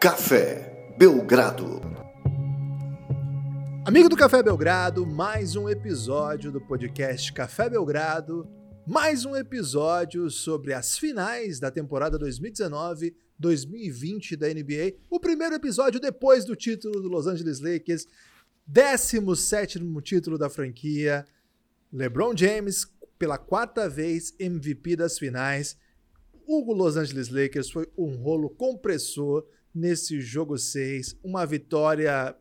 Café Belgrado. Amigo do Café Belgrado, mais um episódio do podcast Café Belgrado, mais um episódio sobre as finais da temporada 2019-2020 da NBA. O primeiro episódio depois do título do Los Angeles Lakers, 17 título da franquia. LeBron James, pela quarta vez, MVP das finais. O Los Angeles Lakers foi um rolo compressor nesse jogo 6, uma vitória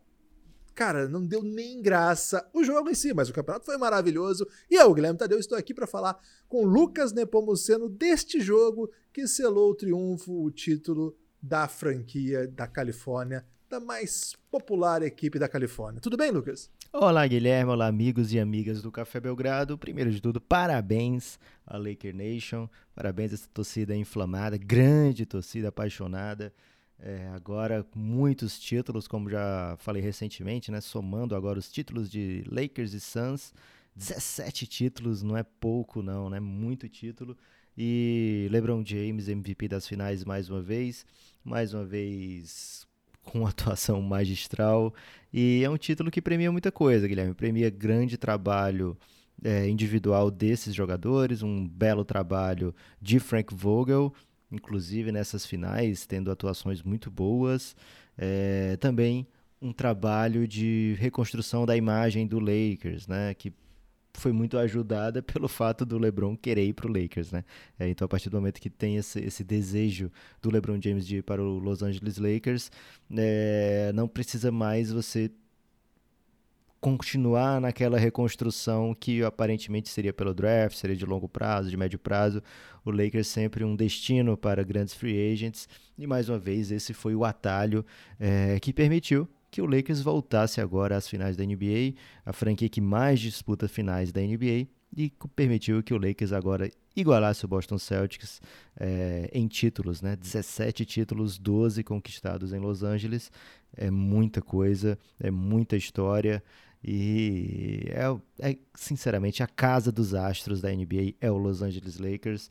cara, não deu nem graça o jogo em si, mas o campeonato foi maravilhoso. E eu, Guilherme Tadeu, estou aqui para falar com Lucas Nepomuceno deste jogo que selou o triunfo, o título da franquia da Califórnia, da mais popular equipe da Califórnia. Tudo bem, Lucas? Olá, Guilherme. Olá, amigos e amigas do Café Belgrado. Primeiro de tudo, parabéns à Laker Nation. Parabéns a essa torcida inflamada, grande torcida apaixonada. É, agora, muitos títulos, como já falei recentemente, né? Somando agora os títulos de Lakers e Suns. 17 títulos, não é pouco, não, né? Muito título. E LeBron James, MVP das finais mais uma vez. Mais uma vez com atuação magistral. E é um título que premia muita coisa, Guilherme. Premia grande trabalho é, individual desses jogadores, um belo trabalho de Frank Vogel inclusive nessas finais, tendo atuações muito boas. É, também um trabalho de reconstrução da imagem do Lakers, né? Que foi muito ajudada pelo fato do LeBron querer ir para o Lakers, né? É, então, a partir do momento que tem esse, esse, desejo do LeBron James de ir para o Los Angeles Lakers, é, não precisa mais você continuar naquela reconstrução que aparentemente seria pelo draft, seria de longo prazo, de médio prazo. O Lakers sempre um destino para grandes free agents. E mais uma vez, esse foi o atalho é, que permitiu que o Lakers voltasse agora às finais da NBA, a franquia que mais disputa finais da NBA, e permitiu que o Lakers agora igualasse o Boston Celtics é, em títulos, né? 17 títulos, 12 conquistados em Los Angeles. É muita coisa, é muita história. E é, é, sinceramente a casa dos astros da NBA é o Los Angeles Lakers.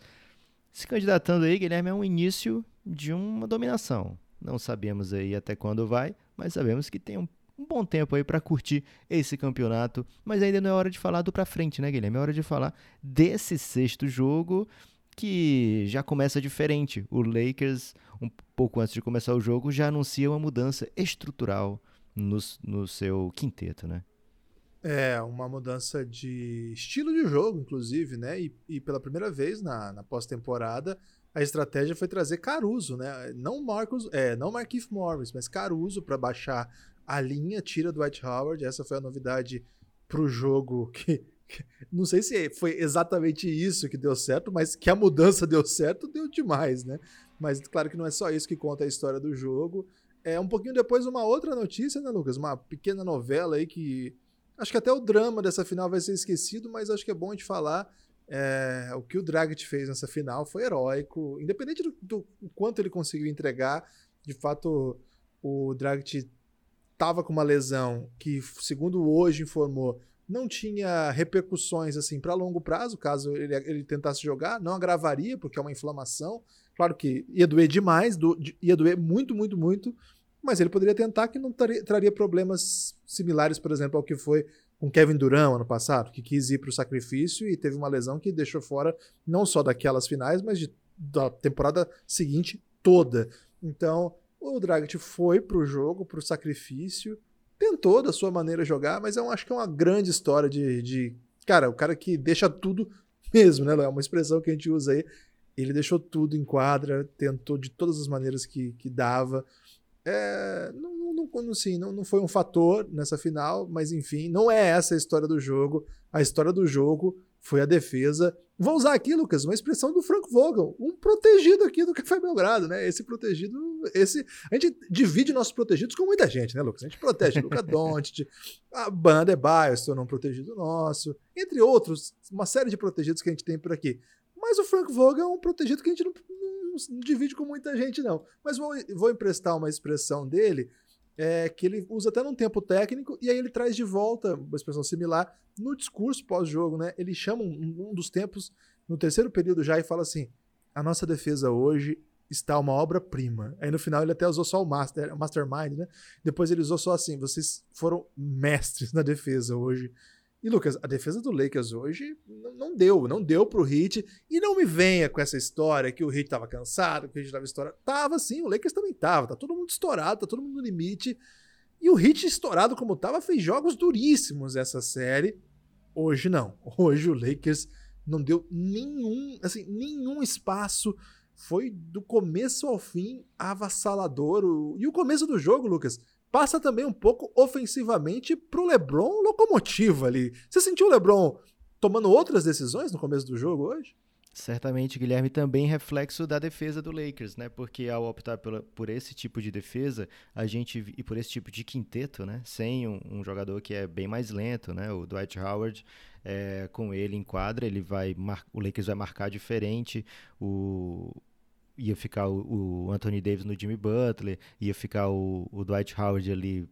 Se candidatando aí, Guilherme, é um início de uma dominação. Não sabemos aí até quando vai, mas sabemos que tem um, um bom tempo aí para curtir esse campeonato. Mas ainda não é hora de falar do para frente, né, Guilherme? É hora de falar desse sexto jogo que já começa diferente. O Lakers, um pouco antes de começar o jogo, já anuncia uma mudança estrutural no, no seu quinteto, né? É, uma mudança de estilo de jogo, inclusive, né? E, e pela primeira vez na, na pós-temporada, a estratégia foi trazer Caruso, né? Não Marcos, é, não Marquinhos Morris, mas Caruso para baixar a linha, tira Dwight Howard. Essa foi a novidade pro jogo que, não sei se foi exatamente isso que deu certo, mas que a mudança deu certo, deu demais, né? Mas claro que não é só isso que conta a história do jogo. É um pouquinho depois uma outra notícia, né, Lucas? Uma pequena novela aí que Acho que até o drama dessa final vai ser esquecido, mas acho que é bom de falar. É, o que o Dragic fez nessa final foi heróico. Independente do, do, quanto ele conseguiu entregar, de fato, o Dragic estava com uma lesão que, segundo hoje informou, não tinha repercussões assim para longo prazo, caso ele, ele, tentasse jogar, não agravaria, porque é uma inflamação. Claro que ia doer demais, do, ia doer muito, muito, muito mas ele poderia tentar que não traria, problemas similares, por exemplo, ao que foi com Kevin Durant ano passado, que quis ir para o sacrifício e teve uma lesão que deixou fora não só daquelas finais, mas de, da temporada seguinte toda. Então, o Dragic foi para o jogo, para o sacrifício, tentou da sua maneira jogar, mas eu acho que é uma grande história de, de cara, o cara que deixa tudo mesmo, né? É uma expressão que a gente usa aí. Ele deixou tudo em quadra, tentou de todas as maneiras que, que dava é, não, não, não, assim, não, não foi um fator nessa final, mas enfim, não é essa a história do jogo. A história do jogo foi a defesa. Vou usar aqui, Lucas, uma expressão do Frank Vogel, um protegido aqui do Café Belgrado, né? Esse protegido, esse a gente divide nossos protegidos com muita gente, né, Lucas? A gente protege Luca Doncic, a banda é Bias, tornou um protegido nosso, entre outros, uma série de protegidos que a gente tem por aqui. Mas o Frank Vogel é um protegido que a gente não, não divide com muita gente, não. Mas vou, vou emprestar uma expressão dele é, que ele usa até num tempo técnico, e aí ele traz de volta uma expressão similar no discurso pós-jogo, né? Ele chama um, um, dos tempos, no terceiro período já, e fala assim: a nossa defesa hoje está uma obra-prima. Aí no final ele até usou só o master, mastermind, né? Depois ele usou só assim, vocês foram mestres na defesa hoje. E Lucas, a defesa do Lakers hoje não deu, não deu pro Heat. E não me venha com essa história que o Heat tava cansado, que o Heat tava estourado. Tava sim, o Lakers também tava. Tá todo mundo estourado, tá todo mundo no limite. E o Heat estourado como tava fez jogos duríssimos essa série. Hoje não. Hoje o Lakers não deu nenhum, assim, nenhum espaço. Foi do começo ao fim avassalador. E o começo do jogo, Lucas, passa também um pouco ofensivamente pro LeBron locomotivo ali. Você sentiu o LeBron tomando outras decisões no começo do jogo hoje? Certamente, Guilherme, também reflexo da defesa do Lakers, né? Porque ao optar pela, por esse tipo de defesa, a gente e por esse tipo de quinteto, né? Sem um, um jogador que é bem mais lento, né? O Dwight Howard, é, com ele em quadra, ele vai o Lakers vai marcar diferente. O ia ficar o, o, Anthony Davis no Jimmy Butler, ia ficar o, o Dwight Howard ali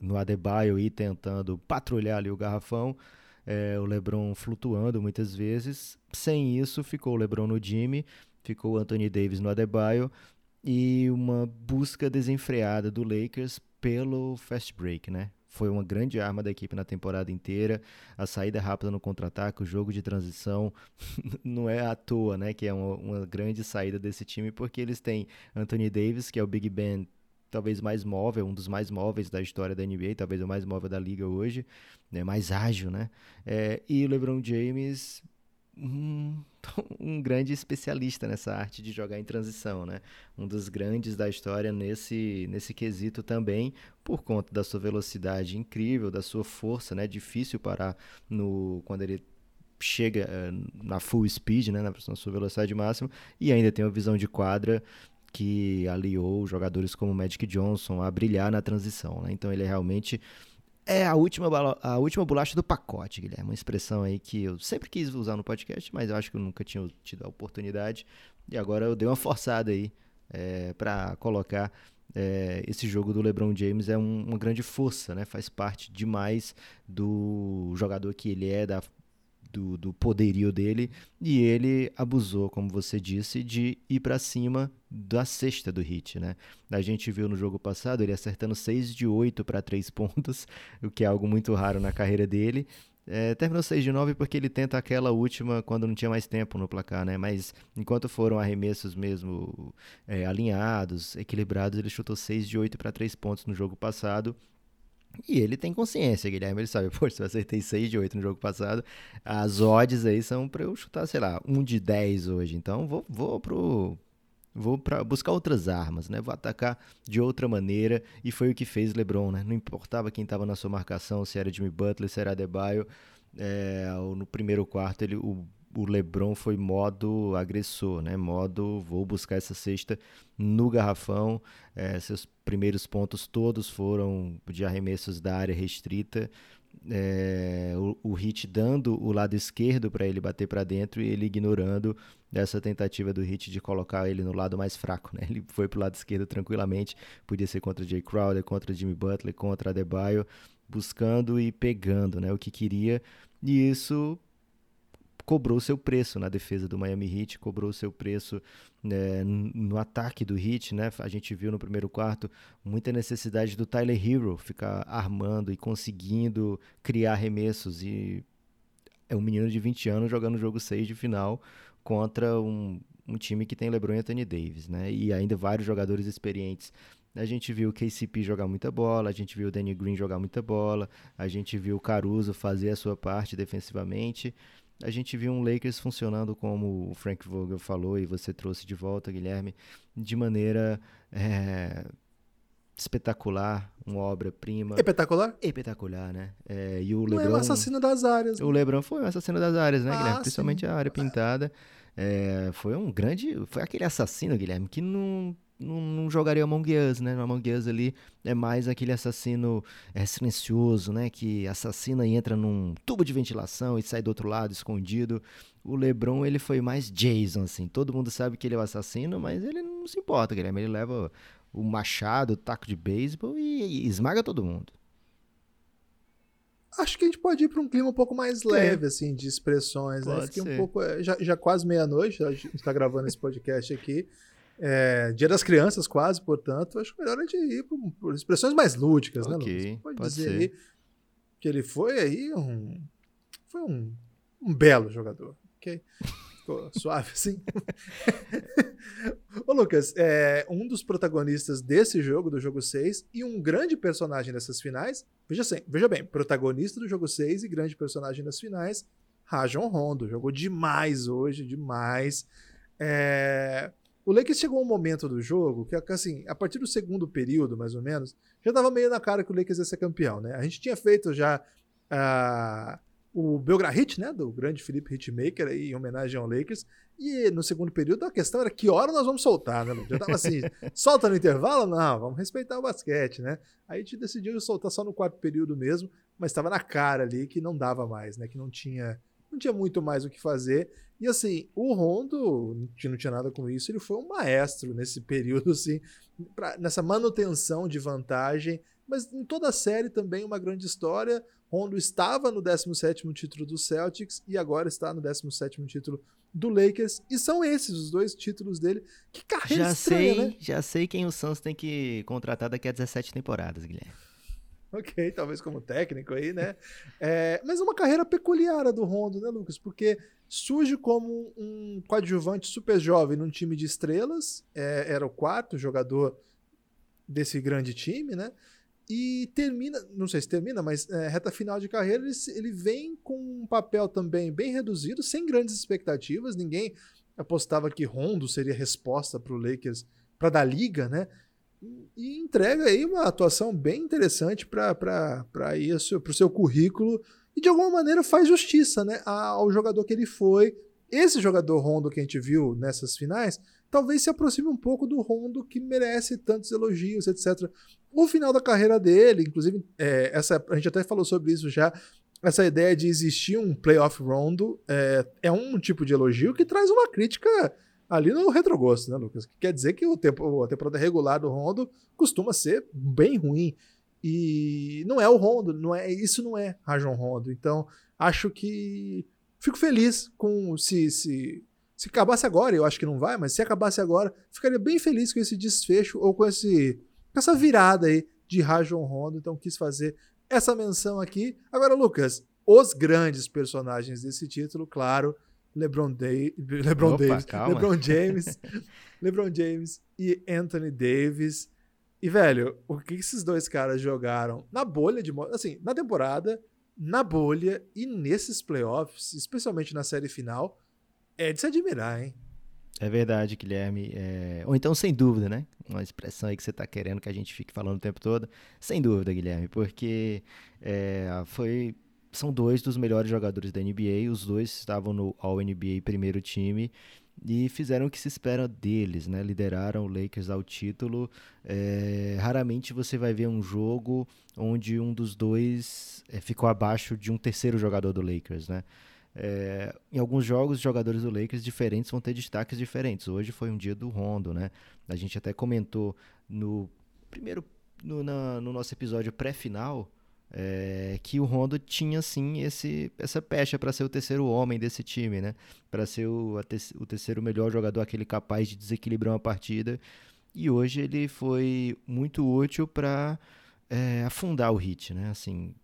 no Adebayo e tentando patrulhar ali o garrafão. É, o LeBron flutuando muitas vezes. Sem isso, ficou o LeBron no Jimmy, ficou o Anthony Davis no Adebayo e uma busca desenfreada do Lakers pelo fast break, né? Foi uma grande arma da equipe na temporada inteira. A saída rápida no contra-ataque, o jogo de transição, não é à toa, né? Que é uma, uma, grande saída desse time, porque eles têm Anthony Davis, que é o Big Ben talvez mais móvel, um dos mais móveis da história da NBA, talvez o mais móvel da liga hoje, né? mais ágil, né? É, e LeBron James um, um grande especialista nessa arte de jogar em transição, né? Um dos grandes da história nesse, nesse quesito também, por conta da sua velocidade incrível, da sua força, né? Difícil parar no quando ele chega uh, na full speed, né? Na, na sua velocidade máxima, e ainda tem uma visão de quadra que aliou jogadores como Magic Johnson a brilhar na transição, né? Então ele é realmente é a última, a última bolacha do pacote, Guilherme. Uma expressão aí que eu sempre quis usar no podcast, mas eu acho que eu nunca tinha tido a oportunidade. E agora eu dei uma forçada aí é, para colocar é, esse jogo do LeBron James é um, uma grande força, né? Faz parte demais do jogador que ele é, da do, do poderio dele e ele abusou, como você disse, de ir para cima da cesta do hit, né? A gente viu no jogo passado ele acertando 6 de 8 para 3 pontos, o que é algo muito raro na carreira dele. É, terminou 6 de 9 porque ele tenta aquela última quando não tinha mais tempo no placar, né? Mas enquanto foram arremessos mesmo é, alinhados, equilibrados, ele chutou 6 de 8 para 3 pontos no jogo passado e ele tem consciência, Guilherme. Ele sabe, pô, se eu acertei 6 de 8 no jogo passado, as odds aí são para eu chutar, sei lá, 1 de 10 hoje. Então vou, vou pro. Vou para buscar outras armas, né? Vou atacar de outra maneira. E foi o que fez LeBron, né? Não importava quem estava na sua marcação, se era Jimmy Butler, se era Adebayo. É, no primeiro quarto, ele, o o LeBron foi modo agressor, né? Modo vou buscar essa cesta no garrafão. É, seus primeiros pontos todos foram de arremessos da área restrita. É, o, o Hit dando o lado esquerdo para ele bater para dentro e ele ignorando essa tentativa do Hit de colocar ele no lado mais fraco. Né? Ele foi para o lado esquerdo tranquilamente, podia ser contra Jay Crowder, contra Jimmy Butler, contra Adebayo, buscando e pegando né, o que queria. E isso cobrou seu preço na defesa do Miami Heat, cobrou seu preço né, no ataque do Heat, né? A gente viu no primeiro quarto muita necessidade do Tyler Hero ficar armando e conseguindo criar arremessos e é um menino de 20 anos jogando o jogo 6 de final contra um, um time que tem LeBron e Anthony Davis, né? E ainda vários jogadores experientes. A gente viu o KCP jogar muita bola, a gente viu o Danny Green jogar muita bola, a gente viu o Caruso fazer a sua parte defensivamente a gente viu um Lakers funcionando como o Frank Vogel falou e você trouxe de volta, Guilherme, de maneira é, espetacular, uma obra-prima. Espetacular? Espetacular, né? É, e o Lebron, Não é um assassino das áreas. O né? Lebron foi um assassino das áreas, né, ah, Guilherme? Principalmente sim. a área pintada. É, foi um grande. Foi aquele assassino, Guilherme, que não não, não, jogaria Among Us, né? No Among Us ali é mais aquele assassino é, silencioso, né? Que assassina e entra num tubo de ventilação e sai do outro lado escondido. O LeBron, ele foi mais Jason, assim. Todo mundo sabe que ele é o assassino, mas ele não se importa, Guilherme. Ele leva o machado, o taco de beisebol e, e esmaga todo mundo. Acho que a gente pode ir para um clima um pouco mais leve, assim, de expressões, né? Fiquei um pouco. É, já, já quase meia-noite, a gente está gravando esse podcast aqui. É, Dia das Crianças, quase, portanto, acho melhor a gente ir por, por expressões mais lúdicas, né, Ok, Lucas? Pode, pode dizer ser. aí que ele foi aí um. Foi um, um belo jogador, ok? Ficou suave assim. Ô, Lucas, é, um dos protagonistas desse jogo, do jogo 6, e um grande personagem dessas finais. Veja, assim, veja bem, protagonista do jogo 6 e grande personagem das finais, Rajon Rondo. Jogou demais hoje, demais. É, o Lakers chegou um momento do jogo que, assim, a partir do segundo período, mais ou menos, já tava meio na cara que o Lakers ia ser campeão, né? A gente tinha feito já ah, o Belgrade Hit, né? Do grande Felipe Hitmaker aí, em homenagem ao Lakers. E no segundo período a questão era que hora nós vamos soltar, né? Já tava assim, solta no intervalo? Não, vamos respeitar o basquete, né? Aí a gente decidiu soltar só no quarto período mesmo, mas estava na cara ali que não dava mais, né? Que não tinha, não tinha muito mais o que fazer. E assim, o Rondo, que não tinha nada com isso, ele foi um maestro nesse período, assim, pra- nessa manutenção de vantagem. Mas em toda a série também uma grande história. Rondo estava no 17º título do Celtics e agora está no 17º título do Lakers. E são esses os dois títulos dele. Que carreira Já estranha, sei, né? já sei quem o Suns tem que contratar daqui a 17 temporadas, Guilherme. Ok, talvez como técnico aí, né? É, mas uma carreira peculiar do Rondo, né, Lucas? Porque surge como um coadjuvante super jovem num time de estrelas, é, era o quarto jogador desse grande time, né? E termina, não sei se termina, mas é, reta final de carreira, ele, ele vem com um papel também bem reduzido, sem grandes expectativas. Ninguém apostava que Rondo seria resposta para o Lakers, para dar liga, né? E entrega aí uma atuação bem interessante para isso, para o seu currículo e de alguma maneira faz justiça né, ao jogador que ele foi. Esse jogador Rondo que a gente viu nessas finais talvez se aproxime um pouco do Rondo que merece tantos elogios, etc. O final da carreira dele, inclusive, é, essa, a gente até falou sobre isso já. Essa ideia de existir um playoff Rondo é, é um tipo de elogio que traz uma crítica ali no retrogosto, né, Lucas? Que quer dizer que o tempo, a temporada regular do Rondo costuma ser bem ruim. E não é o Rondo, não é, isso não é Rajon Rondo. Então, acho que fico feliz com se, se se acabasse agora, eu acho que não vai, mas se acabasse agora, ficaria bem feliz com esse desfecho ou com esse com essa virada aí de Rajon Rondo. Então, quis fazer essa menção aqui. Agora, Lucas, os grandes personagens desse título, claro, LeBron, Day, LeBron Opa, Davis, calma. LeBron James, LeBron James e Anthony Davis. E, velho, o que esses dois caras jogaram na bolha de. Assim, na temporada, na bolha e nesses playoffs, especialmente na série final, é de se admirar, hein? É verdade, Guilherme. É, Ou então, sem dúvida, né? Uma expressão aí que você tá querendo que a gente fique falando o tempo todo. Sem dúvida, Guilherme, porque é, foi... são dois dos melhores jogadores da NBA. Os dois estavam no All-NBA primeiro time e fizeram o que se espera deles, né? Lideraram o Lakers ao título. É, Raramente você vai ver um jogo onde um dos dois é, ficou abaixo de um terceiro jogador do Lakers, né? É, em alguns jogos, os jogadores do Lakers diferentes vão ter destaques diferentes. Hoje foi um dia do Rondo, né? A gente até comentou no primeiro, no, na- no nosso episódio pré-final, é, que o Rondo tinha sim esse, essa pecha para ser o terceiro homem desse time, né? Para ser o, te- o terceiro melhor jogador, aquele capaz de desequilibrar uma partida. E hoje ele foi muito útil para afundar o hit, né? Assim,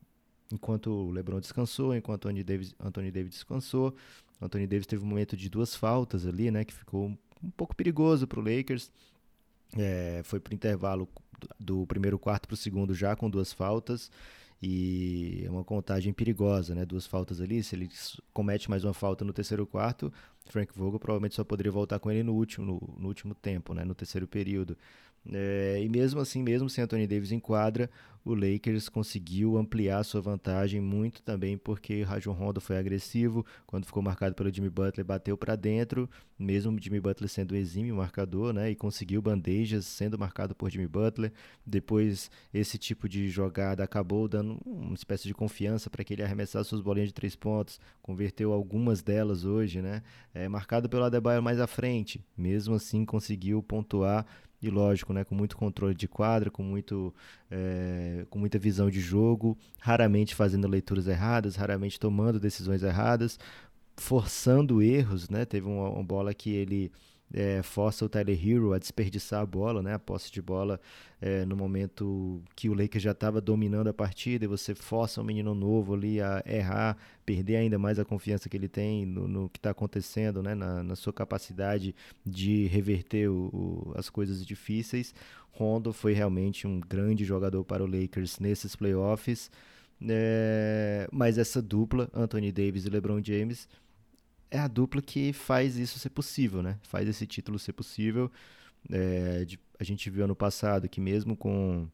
enquanto o LeBron descansou, enquanto o Anthony Davis, Anthony Davis descansou. Anthony Davis teve um momento de duas faltas ali, né? Que ficou um, pouco perigoso para o Lakers. É, foi para o intervalo do primeiro quarto para o segundo já com duas faltas. E é uma contagem perigosa, né? Duas faltas ali. Se ele comete mais uma falta no terceiro quarto, Frank Vogel provavelmente só poderia voltar com ele no último, no, no último tempo, né? No terceiro período. É, e mesmo assim, mesmo sem Anthony Davis em quadra, o Lakers conseguiu ampliar sua vantagem muito também porque Rajon Rondo foi agressivo, quando ficou marcado pelo Jimmy Butler, bateu para dentro, mesmo Jimmy Butler sendo exímio marcador, né, e conseguiu bandejas sendo marcado por Jimmy Butler. Depois esse tipo de jogada acabou dando uma espécie de confiança para que ele arremessasse suas bolinhas de três pontos, converteu algumas delas hoje, né? É, marcado pelo Adebayo mais à frente, mesmo assim conseguiu pontuar e lógico, né, com muito controle de quadra, com, muito, é, com muita visão de jogo, raramente fazendo leituras erradas, raramente tomando decisões erradas, forçando erros, né? Teve uma, uma bola que ele é, força o Tyler Hero a desperdiçar a bola, né, a posse de bola é, no momento que o Lakers já estava dominando a partida e você força um menino novo ali a errar, perder ainda mais a confiança que ele tem no, no que está acontecendo, né, na, na, sua capacidade de reverter o, o, as coisas difíceis. Rondo foi realmente um grande jogador para o Lakers nesses playoffs. É, mas essa dupla, Anthony Davis e LeBron James, é a dupla que faz isso ser possível, né? Faz esse título ser possível. É, de, a gente viu ano passado que mesmo com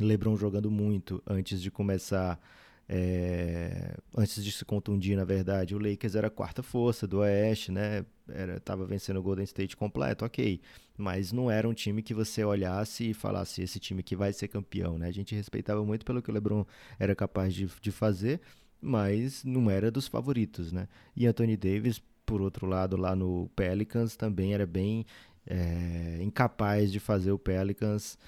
LeBron jogando muito antes de começar, é, antes de se contundir, na verdade, o Lakers era a quarta força do Oeste, né? Era, tava vencendo o Golden State completo, ok. Mas não era um time que você olhasse e falasse esse time que vai ser campeão, né? A gente respeitava muito pelo que o LeBron era capaz de, de fazer, mas não era dos favoritos, né? E Anthony Davis, por outro lado, lá no Pelicans também era bem é, incapaz de fazer o Pelicans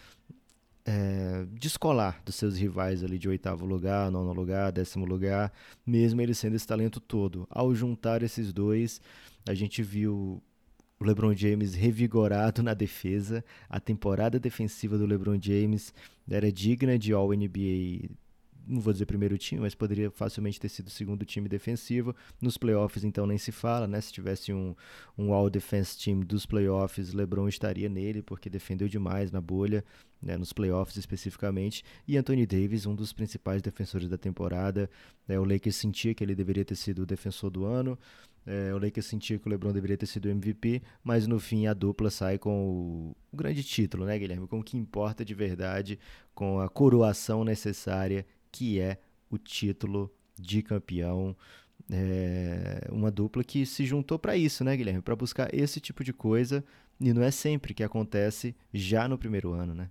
é, descolar dos seus rivais ali de oitavo lugar, nono lugar, décimo lugar, mesmo ele sendo esse talento todo. Ao juntar esses dois, a gente viu o LeBron James revigorado na defesa. A temporada defensiva do LeBron James era digna de All-NBA não vou dizer primeiro time, mas poderia facilmente ter sido segundo time defensivo. Nos playoffs, então, nem se fala, né? Se tivesse um, um all-defense team dos playoffs, LeBron estaria nele, porque defendeu demais na bolha, né? nos playoffs especificamente. E Anthony Davis, um dos principais defensores da temporada. Né? O Lakers sentia que ele deveria ter sido o defensor do ano. É, o Lakers sentia que o LeBron deveria ter sido o MVP, mas no fim a dupla sai com o, o grande título, né, Guilherme? Com o que importa de verdade, com a coroação necessária que é o título de campeão. É uma dupla que se juntou para isso, né, Guilherme? Para buscar esse tipo de coisa. E não é sempre que acontece já no primeiro ano, né?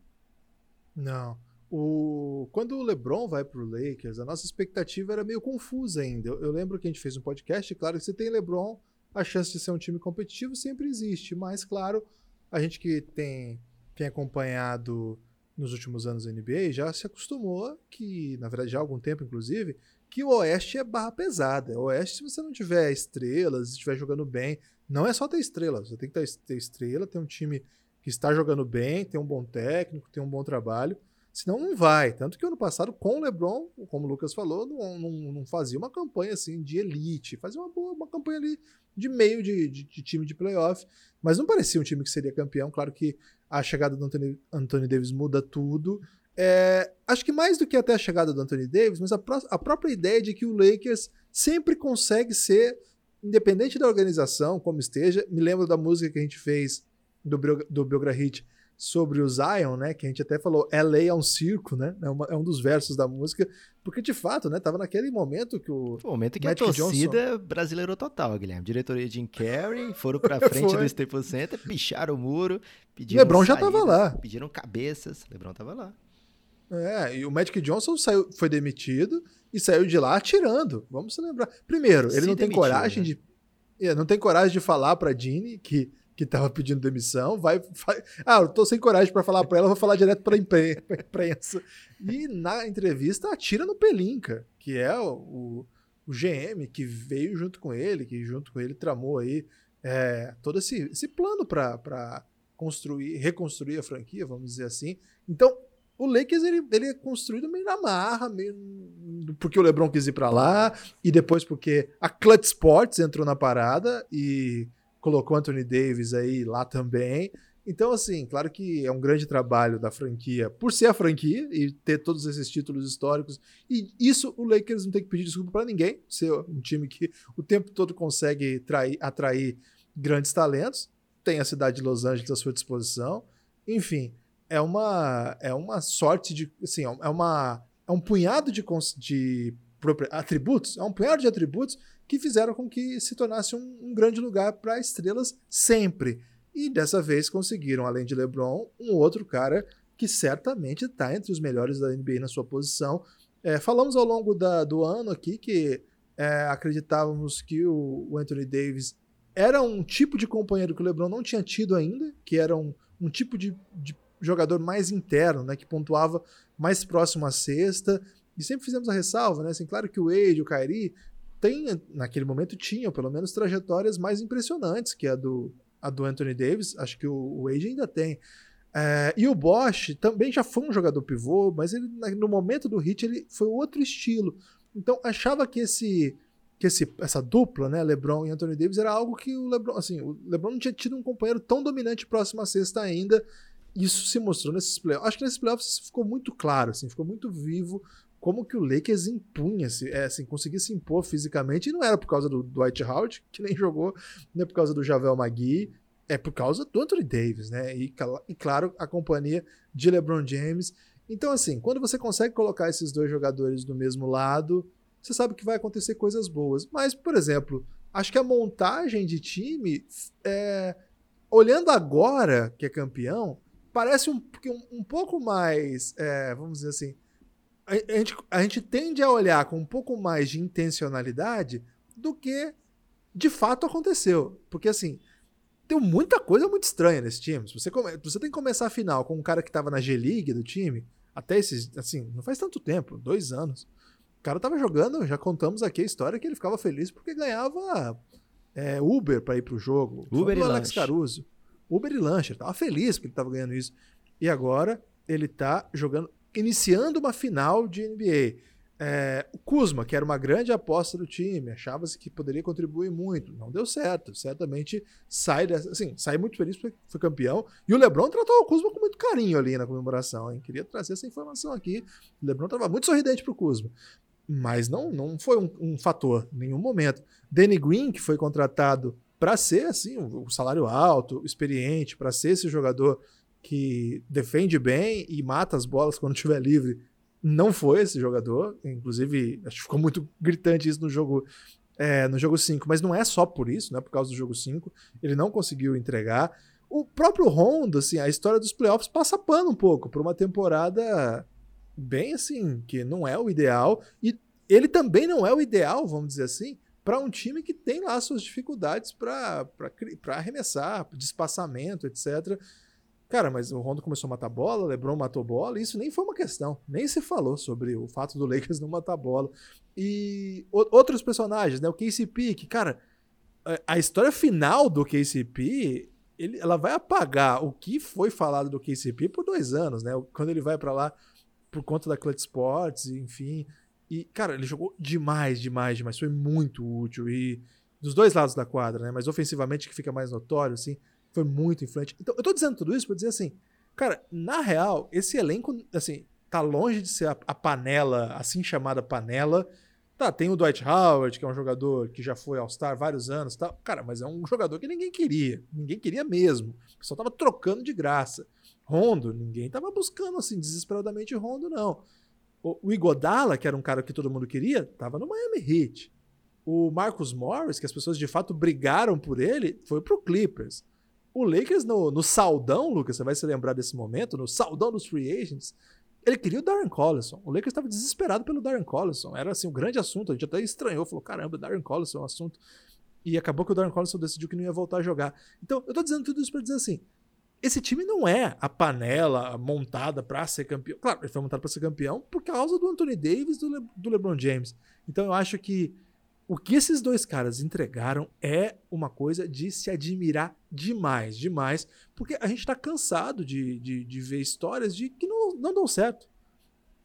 Não. O... Quando o LeBron vai para o Lakers, a nossa expectativa era meio confusa ainda. Eu, lembro que a gente fez um podcast, claro que você tem LeBron, a chance de ser um time competitivo sempre existe, mas claro, a gente que tem, tem acompanhado nos últimos anos da NBA já se acostumou que, na verdade, já há algum tempo, inclusive, que o Oeste é barra pesada. O Oeste, se você não tiver estrelas, se estiver jogando bem, não é só ter estrelas, você tem que ter estrela, ter um time que está jogando bem, ter um bom técnico, ter um bom trabalho. Senão não vai. Tanto que ano passado, com o LeBron, como o Lucas falou, não, não, não fazia uma campanha assim de elite. Fazia uma boa uma campanha ali de meio de, de, de, time de playoff. Mas não parecia um time que seria campeão. Claro que a chegada do Anthony, Anthony Davis muda tudo. É, acho que mais do que até a chegada do Anthony Davis, mas a, a própria ideia de que o Lakers sempre consegue ser, independente da organização, como esteja. Me lembro da música que a gente fez do, do Belgra Hit sobre o Zion, né? Que a gente até falou, LA é um circo, né? É, uma, é um dos versos da música, porque de fato, né? Tava naquele momento que o. O momento que Magic a torcida Johnson... brasileiro total, Guilherme. Diretoria Jim Carrey, foram pra frente do Staples Center, picharam o muro, pediram. Lebron já tava lá. Pediram cabeças, Lebron tava lá. É, e o Magic Johnson saiu, foi demitido e saiu de lá atirando. Vamos se lembrar. Primeiro, ele Se não demitiu, tem coragem né? de. É, não tem coragem de falar pra Dini que que estava pedindo demissão, vai, vai, Ah, eu tô sem coragem para falar para ela, vou falar direto para a imprensa. E na entrevista atira no Pelinka, que é o, o, GM que veio junto com ele, que junto com ele tramou aí é, todo esse, esse plano para construir, reconstruir a franquia, vamos dizer assim. Então, o Lakers ele, ele é construído meio na marra, meio porque o LeBron quis ir para lá e depois porque a Clutch Sports entrou na parada e colocou Anthony Davis aí lá também. Então, assim, claro que é um grande trabalho da franquia por ser a franquia e ter todos esses títulos históricos. E isso o Lakers não tem que pedir desculpa para ninguém, ser um time que o tempo todo consegue trair, atrair grandes talentos. Tem a cidade de Los Angeles à sua disposição. Enfim, é uma é uma sorte de, assim, é uma é um punhado de, de atributos, é um punhado de atributos que fizeram com que se tornasse um, um grande lugar para estrelas sempre. E dessa vez conseguiram, além de LeBron, um outro cara que certamente está entre os melhores da NBA na sua posição. É, falamos ao longo da, do ano aqui que é, acreditávamos que o, o, Anthony Davis era um tipo de companheiro que o LeBron não tinha tido ainda, que era um, um tipo de, de jogador mais interno, né, que pontuava mais próximo à cesta. E sempre fizemos a ressalva, né? Assim, claro que o Wade, o Kyrie tem, naquele momento, tinham pelo menos trajetórias mais impressionantes que a do, a do Anthony Davis, acho que o, o Wade ainda tem. É, e o Bosch também já foi um jogador pivô, mas ele, no momento do hit ele foi outro estilo. Então achava que esse que esse, essa dupla, né, LeBron e Anthony Davis, era algo que o LeBron, assim, o LeBron não tinha tido um companheiro tão dominante próximo à sexta ainda. Isso se mostrou nesses playoffs. Acho que nesses playoffs ficou muito claro, assim, ficou muito vivo como que o Lakers impunha-se, é, assim, conseguia se impor fisicamente, e não era por causa do Dwight Howard, que nem jogou, nem é por causa do Javel Magui, é por causa do Anthony Davis, né? E, e claro, a companhia de LeBron James. Então, assim, quando você consegue colocar esses dois jogadores do mesmo lado, você sabe que vai acontecer coisas boas. Mas, por exemplo, acho que a montagem de time, é, olhando agora que é campeão, parece um, um, um pouco mais, é, vamos dizer assim, a, a, gente, a gente tende a olhar com um pouco mais de intencionalidade do que de fato aconteceu. Porque assim, tem muita coisa muito estranha nesse time. Se você, come, você tem que começar a final com um cara que estava na G-League do time, até esses, assim, não faz tanto tempo, dois anos cara tava jogando, já contamos aqui a história que ele ficava feliz porque ganhava é, Uber para ir pro jogo. Uber e Alex lanche. Caruso. Uber e lanche. Ele tava feliz porque ele tava ganhando isso. E agora ele tá jogando, iniciando uma final de NBA. É, o Kuzma, que era uma grande aposta do time, achava-se que poderia contribuir muito. Não deu certo. Certamente sai dessa, assim, sai muito feliz porque foi campeão. E o Lebron tratou o Kuzma com muito carinho ali na comemoração. Hein? Queria trazer essa informação aqui. O Lebron estava muito sorridente pro Kuzma mas não, não foi um, um fator em nenhum momento. Danny Green, que foi contratado para ser assim, um, um, salário alto, experiente, para ser esse jogador que defende bem e mata as bolas quando estiver livre, não foi esse jogador. Inclusive, acho que ficou muito gritante isso no jogo é, no jogo 5, mas não é só por isso, não é por causa do jogo 5. Ele não conseguiu entregar. O próprio Rondo, assim, a história dos playoffs passa pano um pouco por uma temporada bem assim, que não é o ideal. E ele também não é o ideal, vamos dizer assim, para um time que tem lá suas dificuldades para arremessar, de espaçamento, etc. Cara, mas o Rondo começou a matar bola, o LeBron matou bola, e isso nem foi uma questão. Nem se falou sobre o fato do Lakers não matar bola. E outros personagens, né? O KCP, que, cara, a história final do KCP, ele, ela vai apagar o que foi falado do KCP por dois anos, né? Quando ele vai para lá por conta da Clutch Sports, enfim. E, cara, ele jogou demais, demais, demais. Foi muito útil. E dos dois lados da quadra, né? Mas ofensivamente, que fica mais notório, assim, foi muito influente. Então, eu tô dizendo tudo isso pra dizer assim, cara, na real, esse elenco, assim, tá longe de ser a, a panela, assim chamada panela. Tá, tem o Dwight Howard, que é um jogador que já foi All-Star vários anos, tá? Cara, mas é um jogador que ninguém queria. Ninguém queria mesmo. O pessoal tava trocando de graça. Rondo, ninguém tava buscando assim desesperadamente Rondo, não. O, o Igodala, que era um cara que todo mundo queria, tava no Miami Heat. O Marcus Morris, que as pessoas de fato brigaram por ele, foi pro Clippers. O Lakers, no, no saldão, Lucas, você vai se lembrar desse momento, no saldão dos free agents, ele queria o Darren Collison. O Lakers estava desesperado pelo Darren Collison. Era assim um grande assunto. A gente até estranhou, falou: caramba, Darren Collison é um assunto. E acabou que o Darren Collison decidiu que não ia voltar a jogar. Então, eu tô dizendo tudo isso para dizer assim: esse time não é a panela montada para ser campeão. Claro, ele foi montado para ser campeão por causa do Anthony Davis do, Le do LeBron James. Então eu acho que o que esses dois caras entregaram é uma coisa de se admirar demais, demais, porque a gente está cansado de, de, de, ver histórias de que não, não dão certo.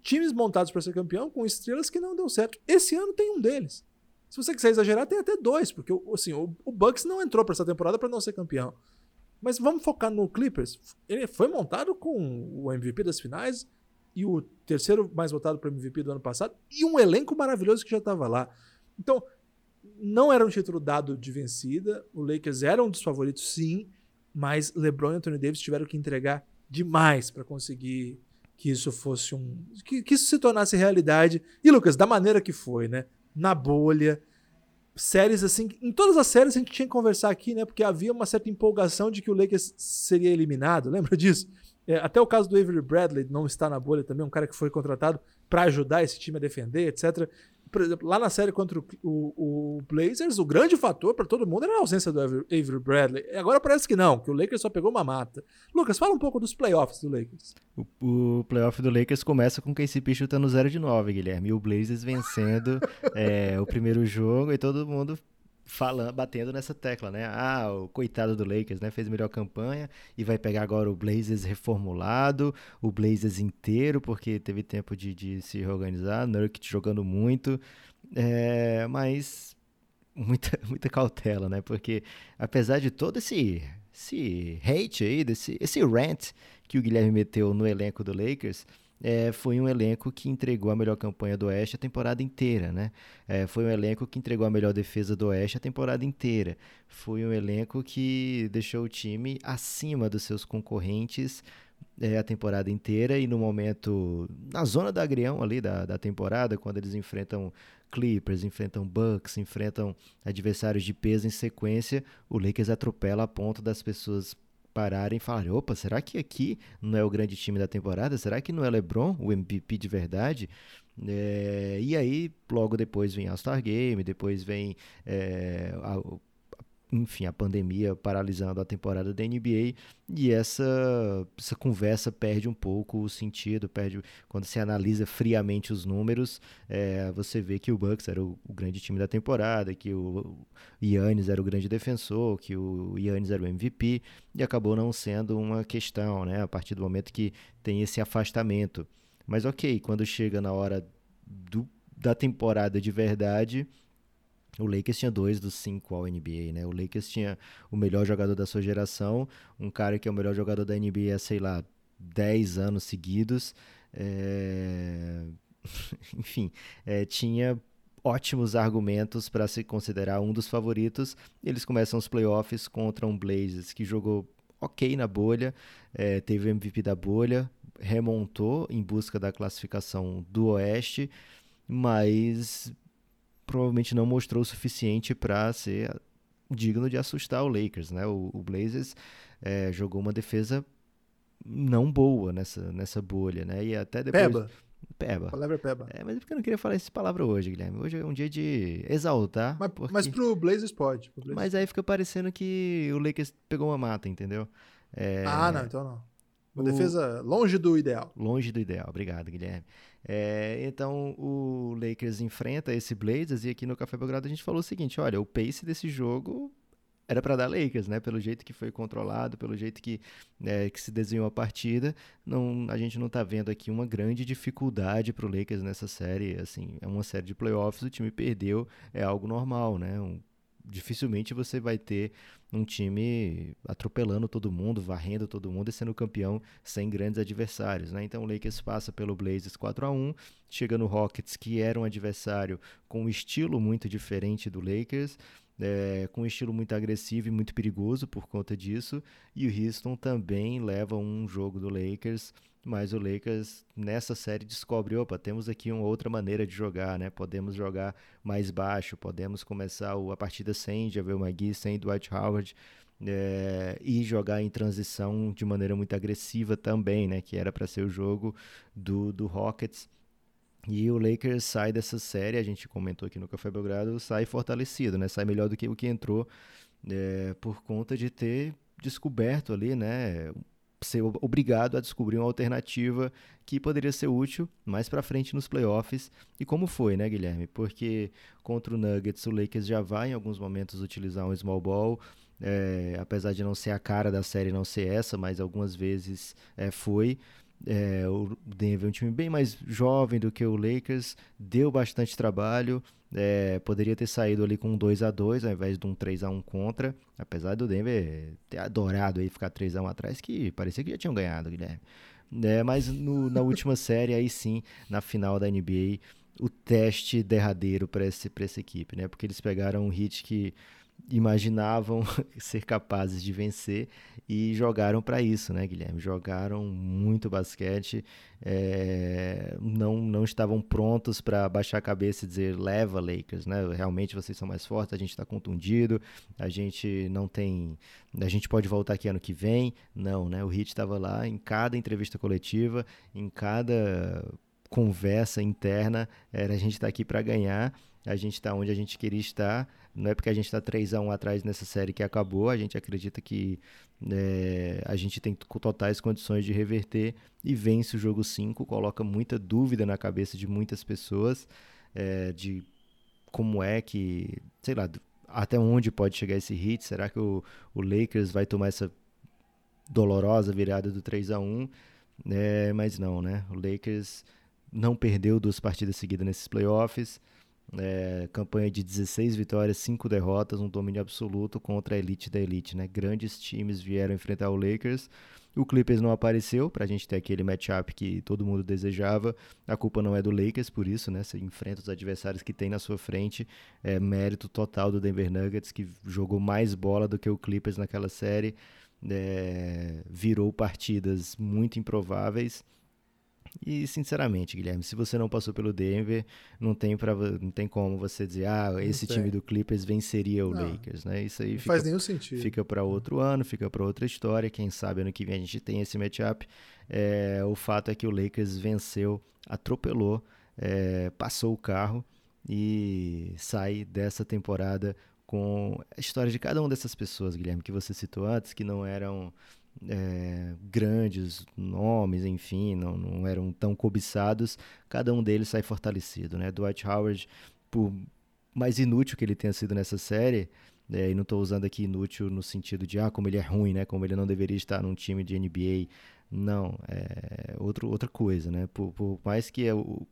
Times montados para ser campeão com estrelas que não deu certo. Esse ano tem um deles. Se você quiser exagerar, tem até dois, porque assim, o, o Bucks não entrou para essa temporada para não ser campeão. Mas vamos focar no Clippers. Ele foi montado com o MVP das finais e o terceiro mais votado para MVP do ano passado e um elenco maravilhoso que já estava lá. Então, não era um título dado de vencida. O Lakers era um dos favoritos, sim, mas LeBron e Anthony Davis tiveram que entregar demais para conseguir que isso fosse um. Que, que isso se tornasse realidade. E, Lucas, da maneira que foi, né? Na bolha, séries assim. Em todas as séries a gente tinha que conversar aqui, né? Porque havia uma certa empolgação de que o Lakers seria eliminado. Lembra disso? É, até o caso do Avery Bradley não está na bolha também, um cara que foi contratado para ajudar esse time a defender, etc por exemplo, lá na série contra o, o, o Blazers, o grande fator para todo mundo era a ausência do Avery Bradley. Agora parece que não, que o Lakers só pegou uma mata. Lucas, fala um pouco dos playoffs do Lakers. O, o playoff do Lakers começa com o KCP chutando 0 de 9, Guilherme, e o Blazers vencendo é, o primeiro jogo e todo mundo falando, batendo nessa tecla, né? Ah, o coitado do Lakers, né? Fez melhor campanha e vai pegar agora o Blazers reformulado, o Blazers inteiro, porque teve tempo de, de se reorganizar, Nurkic jogando muito, é, mas muita, muita cautela, né? Porque apesar de todo esse, esse hate aí, desse, esse rant que o Guilherme meteu no elenco do Lakers, é, foi um elenco que entregou a melhor campanha do Oeste a temporada inteira, né? É, foi um elenco que entregou a melhor defesa do Oeste a temporada inteira. Foi um elenco que deixou o time acima dos seus concorrentes é, a temporada inteira e no momento, na zona da agrião ali da, da temporada, quando eles enfrentam Clippers, enfrentam Bucks, enfrentam adversários de peso em sequência, o Lakers atropela a ponto das pessoas pararem e falarem: opa, será que aqui não é o grande time da temporada? Será que não é LeBron, o MVP de verdade? É, e aí, logo depois vem All-Star Game, depois vem é, a, enfim, a pandemia paralisando a temporada da NBA e essa, essa conversa perde um pouco o sentido, perde quando se analisa friamente os números, é, você vê que o Bucks era o, o, grande time da temporada, que o Yannis era o grande defensor, que o Yannis era o MVP e acabou não sendo uma questão, né, a partir do momento que tem esse afastamento. Mas ok, quando chega na hora do, da temporada de verdade, o Lakers tinha dois dos cinco ao NBA, né? O Lakers tinha o melhor jogador da sua geração, um cara que é o melhor jogador da NBA há, sei lá, 10 anos seguidos. É... Enfim, é, tinha ótimos argumentos para se considerar um dos favoritos. Eles começam os playoffs contra um Blazers que jogou ok na bolha, é, teve o MVP da bolha, remontou em busca da classificação do Oeste, mas provavelmente não mostrou o suficiente para ser digno de assustar o Lakers, né? O, o Blazers é, jogou uma defesa não boa nessa, nessa bolha, né? E até depois... Peba. Peba. A palavra é peba. É, mas é porque eu não queria falar essa palavra hoje, Guilherme. Hoje é um dia de exaltar. Mas, porque... mas pro Blazers pode. Pro Blazers. Mas aí fica parecendo que o Lakers pegou uma mata, entendeu? É... Ah, não, então não. Uma o... defesa longe do ideal. Longe do ideal. Obrigado, Guilherme. É, então o Lakers enfrenta esse Blazers e aqui no Café Belgrado a gente falou o seguinte: olha, o pace desse jogo era para dar Lakers, né? Pelo jeito que foi controlado, pelo jeito que, é, que se desenhou a partida, não, a gente não está vendo aqui uma grande dificuldade para o Lakers nessa série. Assim, é uma série de playoffs, o time perdeu, é algo normal, né? Um, dificilmente você vai ter um time atropelando todo mundo, varrendo todo mundo e sendo campeão sem grandes adversários, né? Então o Lakers passa pelo Blazers 4 a 1, chega no Rockets que era um adversário com um estilo muito diferente do Lakers, é, com um estilo muito agressivo e muito perigoso por conta disso, e o Houston também leva um jogo do Lakers mas o Lakers nessa série descobre, opa, temos aqui uma outra maneira de jogar, né? Podemos jogar mais baixo, podemos começar a partida sem Javel McGee, sem Dwight Howard é, e jogar em transição de maneira muito agressiva também, né? Que era para ser o jogo do, do Rockets. E o Lakers sai dessa série, a gente comentou aqui no Café Belgrado, sai fortalecido, né? Sai melhor do que o que entrou é, por conta de ter descoberto ali, né? ser obrigado a descobrir uma alternativa que poderia ser útil mais para frente nos playoffs. E como foi, né, Guilherme? Porque contra o Nuggets, o Lakers já vai em alguns momentos utilizar um small ball, é, apesar de não ser a cara da série, não ser essa, mas algumas vezes é, foi. É, o Denver é um time bem mais jovem do que o Lakers, deu bastante trabalho, é, poderia ter saído ali com um 2 a 2 ao invés de um 3 a 1 contra, apesar do Denver ter adorado aí ficar 3 a 1 atrás, que parecia que já tinham ganhado, Guilherme. É, mas no, na última série, aí sim, na final da NBA, o teste derradeiro para essa equipe, né? Porque eles pegaram um hit que imaginavam ser capazes de vencer e jogaram para isso, né, Guilherme? Jogaram muito basquete, é, não, não estavam prontos para baixar a cabeça e dizer leva Lakers, né? Realmente vocês são mais fortes, a gente está contundido, a gente não tem, a gente pode voltar aqui ano que vem, não, né? O Hit estava lá em cada entrevista coletiva, em cada conversa interna, era a gente está aqui para ganhar, a gente está onde a gente queria estar não é porque a gente está 3 a 1 atrás nessa série que acabou. A gente acredita que é, a gente tem totais condições de reverter e vence o jogo 5. Coloca muita dúvida na cabeça de muitas pessoas é, de como é que, sei lá, até onde pode chegar esse hit? Será que o, o Lakers vai tomar essa dolorosa virada do 3 a 1 é, Mas não, né? O Lakers não perdeu duas partidas seguidas nesses playoffs. É, campanha de 16 vitórias, 5 derrotas, um domínio absoluto contra a elite da elite. Né? Grandes times vieram enfrentar o Lakers. O Clippers não apareceu para a gente ter aquele matchup que todo mundo desejava. A culpa não é do Lakers por isso, né? Você enfrenta os adversários que tem na sua frente. É mérito total do Denver Nuggets, que jogou mais bola do que o Clippers naquela série. É, virou partidas muito improváveis e sinceramente, Guilherme, se você não passou pelo Denver, não tem para não tem como você dizer, ah, esse time do Clippers venceria o não, Lakers, né? Isso aí fica, faz nenhum sentido. Fica para outro ano, fica para outra história. Quem sabe ano que vem a gente tem esse matchup. É, o fato é que o Lakers venceu, atropelou, é, passou o carro e sai dessa temporada com a história de cada uma dessas pessoas, Guilherme, que você citou antes, que não eram é, grandes nomes, enfim, não, não eram tão cobiçados, cada um deles sai fortalecido, né? Dwight Howard, por mais inútil que ele tenha sido nessa série, é, e não estou usando aqui inútil no sentido de, ah, como ele é ruim, né? Como ele não deveria estar num time de NBA. Não, é outro, outra coisa, né? Por, por mais que o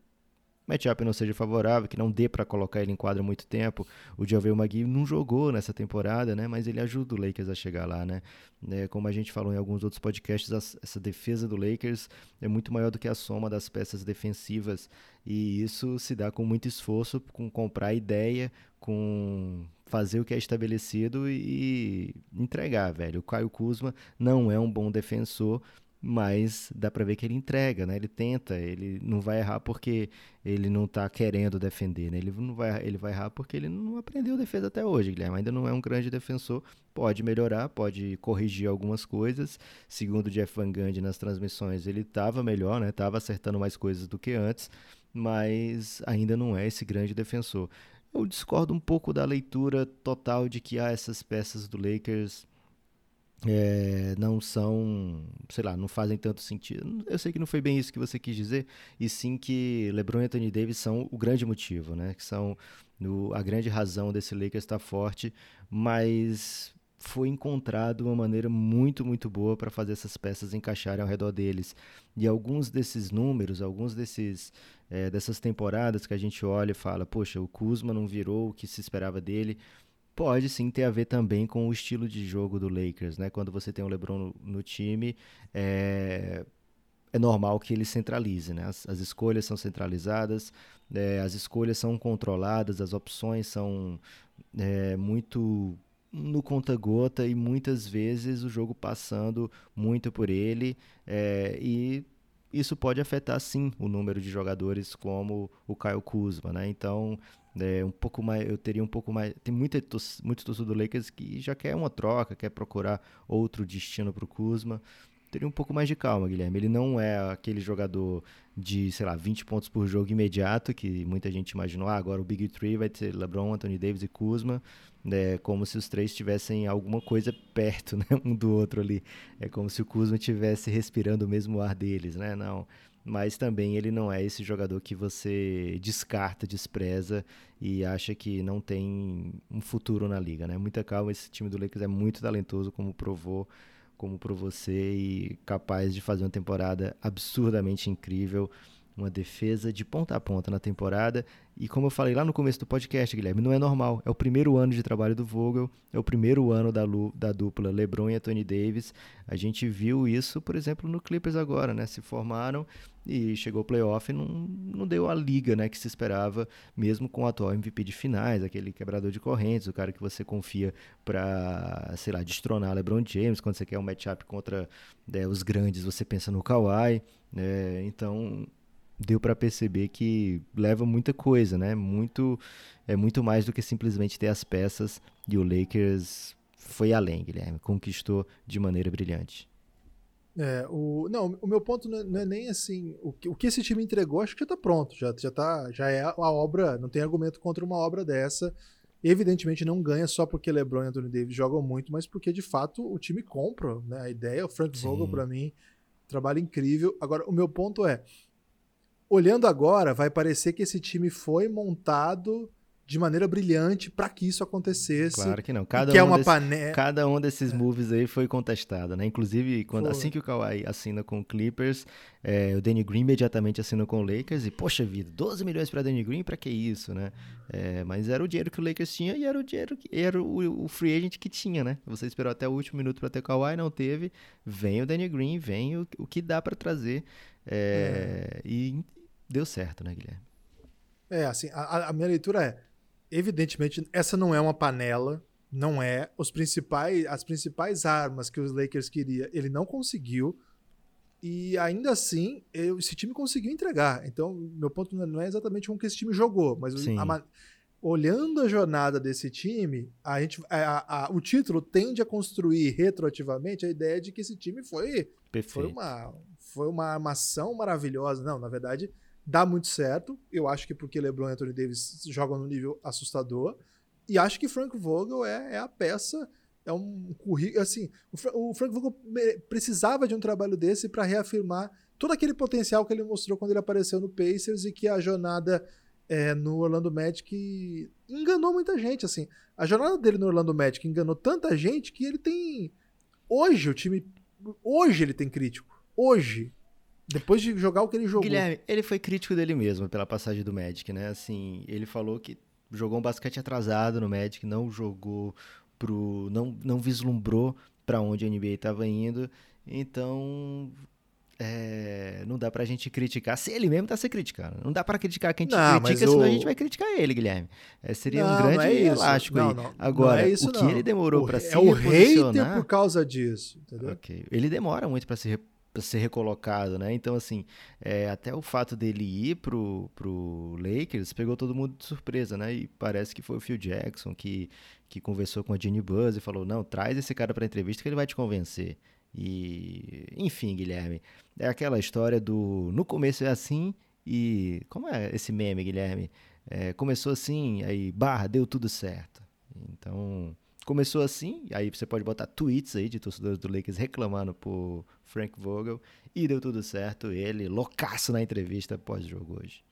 matchup não seja favorável, que não dê para colocar ele em quadra muito tempo. O Javel Magui não jogou nessa temporada, né? Mas ele ajuda o Lakers a chegar lá, né? É, como a gente falou em alguns outros podcasts, essa defesa do Lakers é muito maior do que a soma das peças defensivas e isso se dá com muito esforço, com comprar ideia, com fazer o que é estabelecido e entregar, velho. O Caio Kuzma não é um bom defensor, mas dá para ver que ele entrega, né? Ele tenta, ele não vai errar porque ele não tá querendo defender, né? Ele não vai, ele vai errar porque ele não aprendeu defesa até hoje, Guilherme. Ainda não é um grande defensor, pode melhorar, pode corrigir algumas coisas. Segundo o Jeff Van Gundy nas transmissões, ele estava melhor, né? Tava acertando mais coisas do que antes, mas ainda não é esse grande defensor. Eu discordo um pouco da leitura total de que ah, essas peças do Lakers é, não são, sei lá, não fazem tanto sentido. Eu sei que não foi bem isso que você quis dizer, e sim que LeBron e Anthony Davis são o grande motivo, né? Que são no, a grande razão desse Lakers estar forte, mas foi encontrado uma maneira muito, muito boa para fazer essas peças encaixarem ao redor deles. E alguns desses números, alguns desses é, dessas temporadas que a gente olha e fala, poxa, o Kuzma não virou o que se esperava dele pode sim ter a ver também com o estilo de jogo do Lakers, né? Quando você tem o LeBron no, no time, é, é normal que ele centralize, né? As, as escolhas são centralizadas, é, as escolhas são controladas, as opções são é, muito no conta-gota e muitas vezes o jogo passando muito por ele é, e isso pode afetar sim o número de jogadores como o Kyle Kuzma, né? Então é, um pouco mais, eu teria um pouco mais. Tem muita, muito torcedor do Lakers que já quer uma troca, quer procurar outro destino para o Kuzma. Teria um pouco mais de calma, Guilherme. Ele não é aquele jogador de, sei lá, 20 pontos por jogo imediato, que muita gente imaginou. Ah, agora o Big Three vai ter LeBron, Anthony Davis e Kuzma. É como se os três tivessem alguma coisa perto, né, um do outro ali. É como se o Kuzma estivesse respirando o mesmo ar deles, né? Não mas também ele não é esse jogador que você descarta, despreza e acha que não tem um futuro na liga, né? Muita calma, esse time do Lakers é muito talentoso, como provou, como provou você e capaz de fazer uma temporada absurdamente incrível, uma defesa de ponta a ponta na temporada e como eu falei lá no começo do podcast, Guilherme, não é normal. É o primeiro ano de trabalho do Vogel, é o primeiro ano da, da dupla LeBron e Anthony Davis. A gente viu isso, por exemplo, no Clippers agora, né? Se formaram e chegou o playoff e não, não deu a liga né, que se esperava, mesmo com o atual MVP de finais, aquele quebrador de correntes, o cara que você confia para, sei lá, destronar LeBron James, quando você quer um matchup contra né, os grandes, você pensa no Kawhi, né? Então, deu para perceber que leva muita coisa, né? Muito é muito mais do que simplesmente ter as peças e o Lakers foi além, Guilherme, conquistou de maneira brilhante. É, o, não, o meu ponto não é, não é nem assim. O que, o que, esse time entregou, acho que já tá pronto. Já, já, tá, já é a obra. Não tem argumento contra uma obra dessa. Evidentemente não ganha só porque LeBron e Anthony Davis jogam muito, mas porque de fato o time compra né, a ideia. O Frank Vogel, para mim, trabalho incrível. Agora, o meu ponto é: olhando agora, vai parecer que esse time foi montado de maneira brilhante para que isso acontecesse. Claro que não. Cada, que é um, uma desse, pane... cada um desses moves aí foi contestado, né? Inclusive, quando, Foi. assim que o Kawhi assina com o Clippers, é, o Danny Green imediatamente assina com o Lakers e, poxa vida, 12 milhões para Danny Green, para que isso, né? É, mas era o dinheiro que o Lakers tinha e era o dinheiro que era o, o free agent que tinha, né? Você esperou até o último minuto para ter o Kawhi, não teve. Vem o Danny Green, vem o, o que dá para trazer. É, E deu certo, né, Guilherme? É, assim, a, a minha leitura é, evidentemente, essa não é uma panela, não é. Os principais, as principais armas que os Lakers queria, ele não conseguiu. E ainda assim, eu- esse time conseguiu entregar. Então, meu ponto não é- é exatamente como que esse time jogou, mas a olhando a jornada desse time, a gente, a- a- o título tende a construir retroativamente a ideia de que esse time foi Perfeito. foi uma, foi uma armação maravilhosa. Não, na verdade, dá muito certo. Eu acho que porque LeBron e Anthony Davis jogam no nível assustador. E acho que Frank Vogel é, é a peça, é um currículo. Assim, o, o Frank Vogel precisava de um trabalho desse para reafirmar todo aquele potencial que ele mostrou quando ele apareceu no Pacers e que a jornada é, no Orlando Magic enganou muita gente. Assim, a jornada dele no Orlando Magic enganou tanta gente que ele tem. Hoje o time. Hoje ele tem crítico. Hoje. Depois de jogar o que ele jogou. Guilherme, ele foi crítico dele mesmo pela passagem do Magic, né? Assim, ele falou que jogou um basquete atrasado no Magic, não jogou pro. não, não vislumbrou pra onde a NBA estava indo. Então. é, não dá pra gente criticar. Se ele mesmo tá se criticando. Não dá pra criticar quem te Não, critica, senão a gente vai criticar ele, Guilherme. É, seria um Não, grande não é isso. elástico Não, aí. não Agora, é isso, o que ele demorou O- pra se É o hater por causa disso. Entendeu? Ok. Ele demora muito para pra ser recolocado, né? Então, assim, é, até o fato dele ir pro, pro Lakers pegou todo mundo de surpresa, né? E parece que foi o Phil Jackson que, que conversou com a Jenny Buzz e falou: não, traz esse cara pra entrevista que ele vai te convencer. E, enfim, Guilherme, é aquela história do no começo é assim e. Como é esse meme, Guilherme? É, começou assim, aí, barra, deu tudo certo. Então, começou assim, aí você pode botar tweets aí de torcedores do Lakers reclamando por Frank Vogel e deu tudo certo, ele loucaço na entrevista pós-jogo hoje.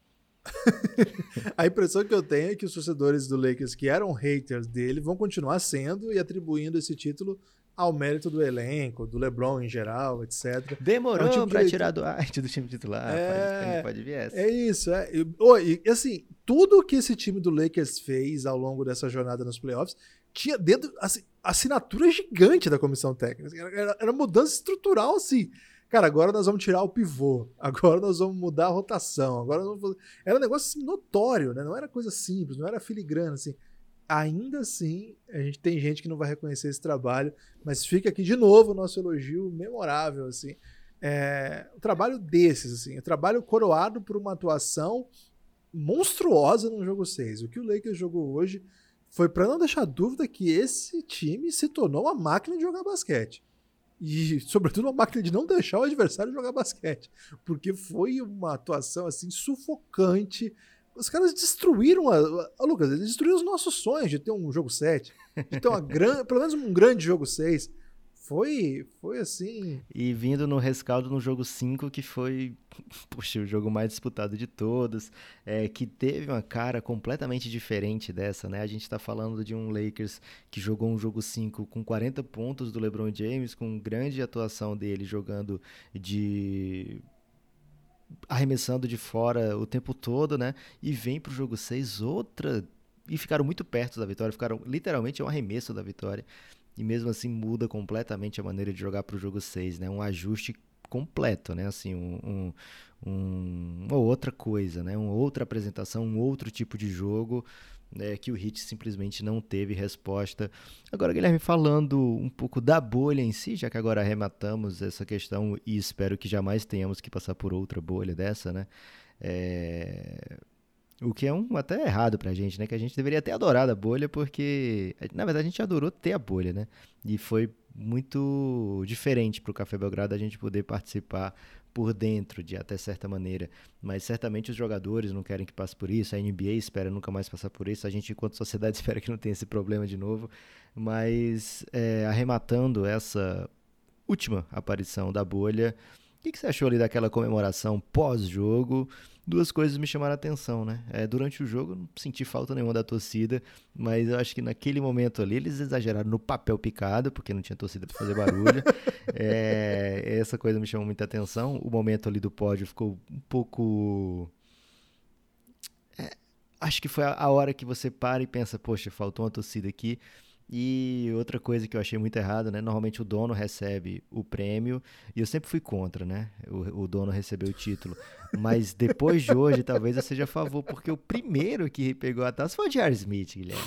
A impressão que eu tenho é que os torcedores do Lakers que eram haters dele vão continuar sendo e atribuindo esse título ao mérito do elenco, do LeBron em geral, etc. Demorou É um tipo de tirar do Dwight do time titular, É, pode, pode vir essa. É isso, é. E, ô, e, assim, tudo que esse time do Lakers fez ao longo dessa jornada nos playoffs tinha dentro assim, assinatura gigante da comissão técnica. Era, era- era mudança estrutural, assim. Cara, agora nós vamos tirar o pivô, agora nós vamos mudar a rotação, agora fazer... Era um negócio assim, notório, né? Não era coisa simples, não era filigrana, assim. Ainda assim, a gente tem gente que não vai reconhecer esse trabalho, mas fica aqui de novo o nosso elogio memorável, assim. É, o trabalho desses, assim, o trabalho coroado por uma atuação monstruosa no jogo 6. O que o Lakers jogou hoje foi para não deixar dúvida que esse time se tornou uma máquina de jogar basquete. E, sobretudo, uma máquina de não deixar o adversário jogar basquete. Porque foi uma atuação assim sufocante. Os caras destruíram a, a- Lucas, eles destruíram os nossos sonhos de ter um jogo 7, de ter uma grande, pelo menos um grande jogo 6. Foi, foi assim. E vindo no rescaldo no jogo 5, que foi, puxa, o jogo mais disputado de todos, é, que teve uma cara completamente diferente dessa, né? A gente tá falando de um Lakers que jogou um jogo 5 com 40 pontos do LeBron James, com grande atuação dele jogando de arremessando de fora o tempo todo, né? E vem pro jogo 6 outra e ficaram muito perto da vitória, ficaram literalmente um arremesso da vitória. E mesmo assim muda completamente a maneira de jogar pro jogo 6, né? Um ajuste completo, né? Assim, um, um, um- uma outra coisa, né? Uma outra apresentação, um outro tipo de jogo né? que o Hit simplesmente não teve resposta. Agora, Guilherme, falando um pouco da bolha em si, já que agora arrematamos essa questão e espero que jamais tenhamos que passar por outra bolha dessa, né? É, O que é um até errado pra gente, né? Que a gente deveria ter adorado a bolha, porque, na verdade, a gente adorou ter a bolha, né? E foi muito diferente pro Café Belgrado a gente poder participar por dentro, de até certa maneira. Mas certamente os jogadores não querem que passe por isso, a NBA espera nunca mais passar por isso, a gente, enquanto sociedade, espera que não tenha esse problema de novo. Mas, é, arrematando essa última aparição da bolha, que, que você achou ali daquela comemoração pós-jogo? Duas coisas me chamaram a atenção, né? É, durante o jogo, não senti falta nenhuma da torcida, mas eu acho que naquele momento ali eles exageraram no papel picado, porque não tinha torcida para fazer barulho. é, essa coisa me chamou muita atenção. O momento ali do pódio ficou um pouco. É, acho que foi a hora que você para e pensa, poxa, faltou uma torcida aqui. E outra coisa que eu achei muito errado, né? Normalmente o dono recebe o prêmio e eu sempre fui contra, né? O, o dono recebeu o título. Mas depois de hoje, talvez eu seja a favor, porque o primeiro que pegou a taça foi o J.R. Smith, Guilherme.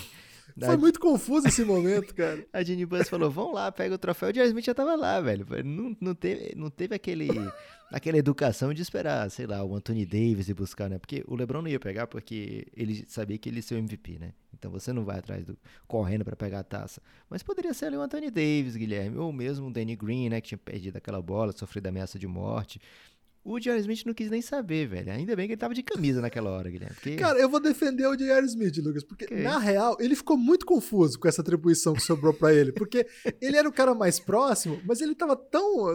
Foi muito confuso esse momento, cara. A Ginny Buzz falou: vamos lá, pega o troféu. O J.R. Smith já tava lá, velho. Não, não, teve, não teve aquele, aquela educação de esperar, sei lá, o Anthony Davis e buscar, né? Porque o LeBron não ia pegar porque ele sabia que ele ia ser o MVP, né? Então você não vai atrás do correndo para pegar a taça. Mas poderia ser ali o Anthony Davis, Guilherme, ou mesmo o Danny Green, né, que tinha perdido aquela bola, sofrido ameaça de morte. O J.R. Smith não quis nem saber, velho. Ainda bem que ele tava de camisa naquela hora, Guilherme. Porque... Cara, eu vou defender o J.R. Smith, Lucas, porque que na real ele ficou muito confuso com essa atribuição que sobrou para ele, porque ele era o cara mais próximo, mas ele tava tão,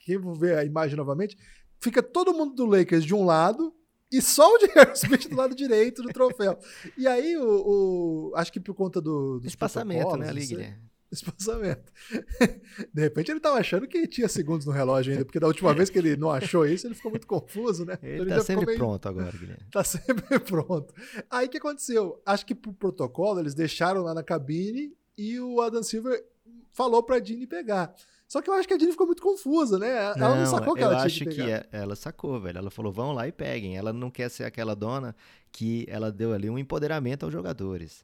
quem vou ver a imagem novamente, fica todo mundo do Lakers de um lado e só o J.R. Smith do lado direito do troféu. E aí o, o acho que por conta do espaçamento, né, ali, Guilherme espaçamento. De repente ele tava achando que tinha segundos no relógio ainda, porque da última vez que ele não achou isso, ele ficou muito confuso, né? Ele, então, ele tá sempre meio... pronto agora, Guilherme. Tá sempre pronto. Aí o que aconteceu? Acho que pro protocolo eles deixaram lá na cabine e o Adam Silver falou pra Dini pegar. Só que eu acho que a Dini ficou muito confusa, né? Ela não, não sacou que ela tinha que pegar. Eu acho que ela sacou, velho. Ela falou, vão lá e peguem. Ela não quer ser aquela dona que ela deu ali um empoderamento aos jogadores.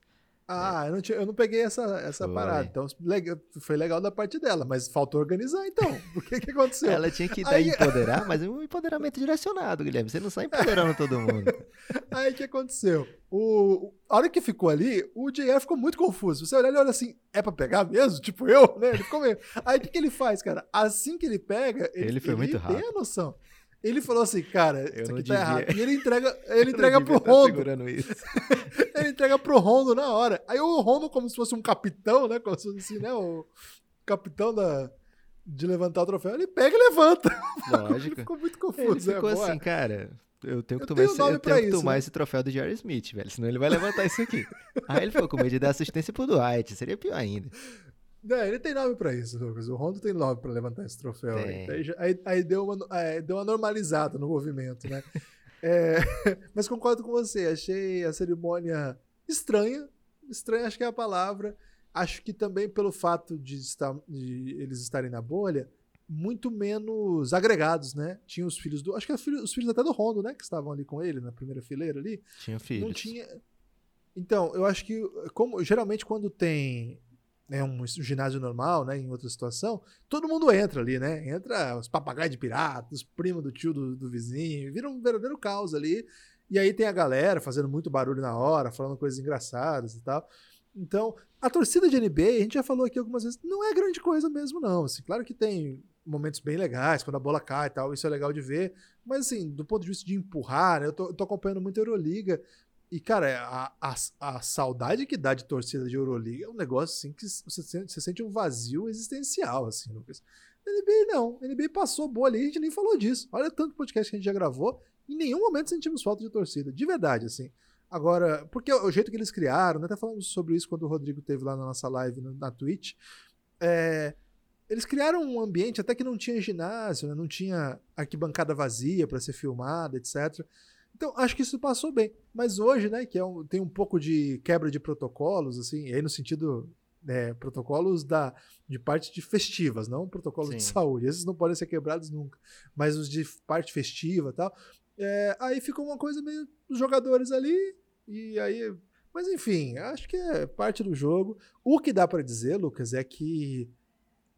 Ah, é. eu, não tinha, eu não peguei essa, essa parada. Então, legal, foi legal da parte dela, mas faltou organizar então. O que, que aconteceu? Ela tinha que Aí... empoderar, mas um empoderamento direcionado, Guilherme. Você não sai empoderando todo mundo. Aí o que aconteceu? O, a hora que ficou ali, o JF ficou muito confuso. Você olha ele olha assim, é pra pegar mesmo? Tipo eu, né? Ele ficou meio. Aí o que, que ele faz, cara? Assim que ele pega, ele, ele foi ele muito rápido. tem a noção. Ele falou assim, cara, eu isso aqui tá errado. E ele entrega, ele entrega pro tá Rondo. ele entrega pro Rondo na hora. Aí o Rondo, como se fosse um capitão, né? Como se fosse assim, né? O capitão da, de levantar o troféu, ele pega e levanta. Lógico. ele ficou muito confuso. Ele ficou né? assim, cara. Eu tenho que tomar, esse, eu tenho que tomar né? esse troféu do Jerry Smith, velho. Senão ele vai levantar isso aqui. Aí ele ficou com medo de dar assistência pro Dwight. Seria pior ainda. Não, ele tem nome pra isso, Lucas. O Rondo tem nome pra levantar esse troféu. Aí, aí, aí, deu, uma, é, deu uma normalizada no movimento, né? é, mas concordo com você. Achei a cerimônia estranha. Estranha, acho que é a palavra. Acho que também pelo fato de, estar, de eles estarem na bolha, muito menos agregados, né? Tinha os filhos do. Acho que filho, os filhos até do Rondo, né? Que estavam ali com ele na primeira fileira ali. Tinha filhos. Não tinha. Então, eu acho que, como geralmente quando tem né, um ginásio normal, né, em outra situação, todo mundo entra ali, né? Entra os papagaios de pirata, os primos do tio do, do vizinho, vira um verdadeiro caos ali. E aí tem a galera fazendo muito barulho na hora, falando coisas engraçadas e tal. Então, a torcida de NBA, a gente já falou aqui algumas vezes, não é grande coisa mesmo, não. Assim, claro que tem momentos bem legais, quando a bola cai e tal, isso é legal de ver. Mas, assim, do ponto de vista de empurrar, né, eu, tô, eu tô acompanhando muito a Euroliga. E, cara, a, a, a, saudade que dá de torcida de Euroliga é um negócio assim que você sente, você sente um vazio existencial, assim, Lucas. NBA não. NBA passou boa ali, a gente nem falou disso. Olha tanto podcast que a gente já gravou, em nenhum momento sentimos falta de torcida. De verdade, assim. Agora, porque o jeito que eles criaram, né, até falamos sobre isso quando o Rodrigo teve lá na nossa live na Twitch. É, eles criaram um ambiente até que não tinha ginásio, né, não tinha arquibancada vazia para ser filmada, etc. Então, acho que isso passou bem. Mas hoje, né, que é um, tem um pouco de quebra de protocolos, assim, aí no sentido é, protocolos da, de parte de festivas, não protocolos Sim. de saúde. Esses não podem ser quebrados nunca. Mas os de parte festiva e tal. É, aí ficou uma coisa meio dos jogadores ali, e aí. Mas enfim, acho que é parte do jogo. O que dá para dizer, Lucas, é que,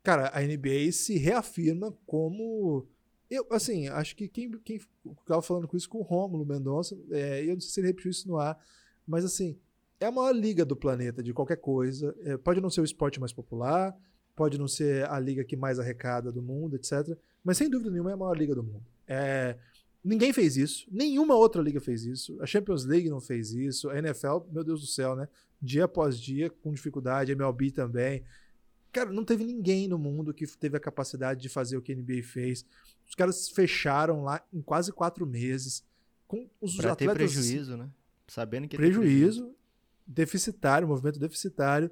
cara, a NBA se reafirma como eu, assim, acho que quem, quem estava falando com isso com o Rômulo Mendonça, é, eu não sei se ele repetiu isso no ar, mas assim, é a maior liga do planeta de qualquer coisa. É, pode não ser o esporte mais popular, pode não ser a liga que mais arrecada do mundo, etc. Mas sem dúvida nenhuma é a maior liga do mundo. É, ninguém fez isso, nenhuma outra liga fez isso. A Champions League não fez isso, a NFL, meu Deus do céu, né? Dia após dia, com dificuldade, a MLB também. Cara, não teve ninguém no mundo que teve a capacidade de fazer o que a NBA fez Os caras fecharam lá em quase quatro meses. Com os pra atletas. ter prejuízo, né? Sabendo que prejuízo, prejuízo, deficitário, movimento deficitário.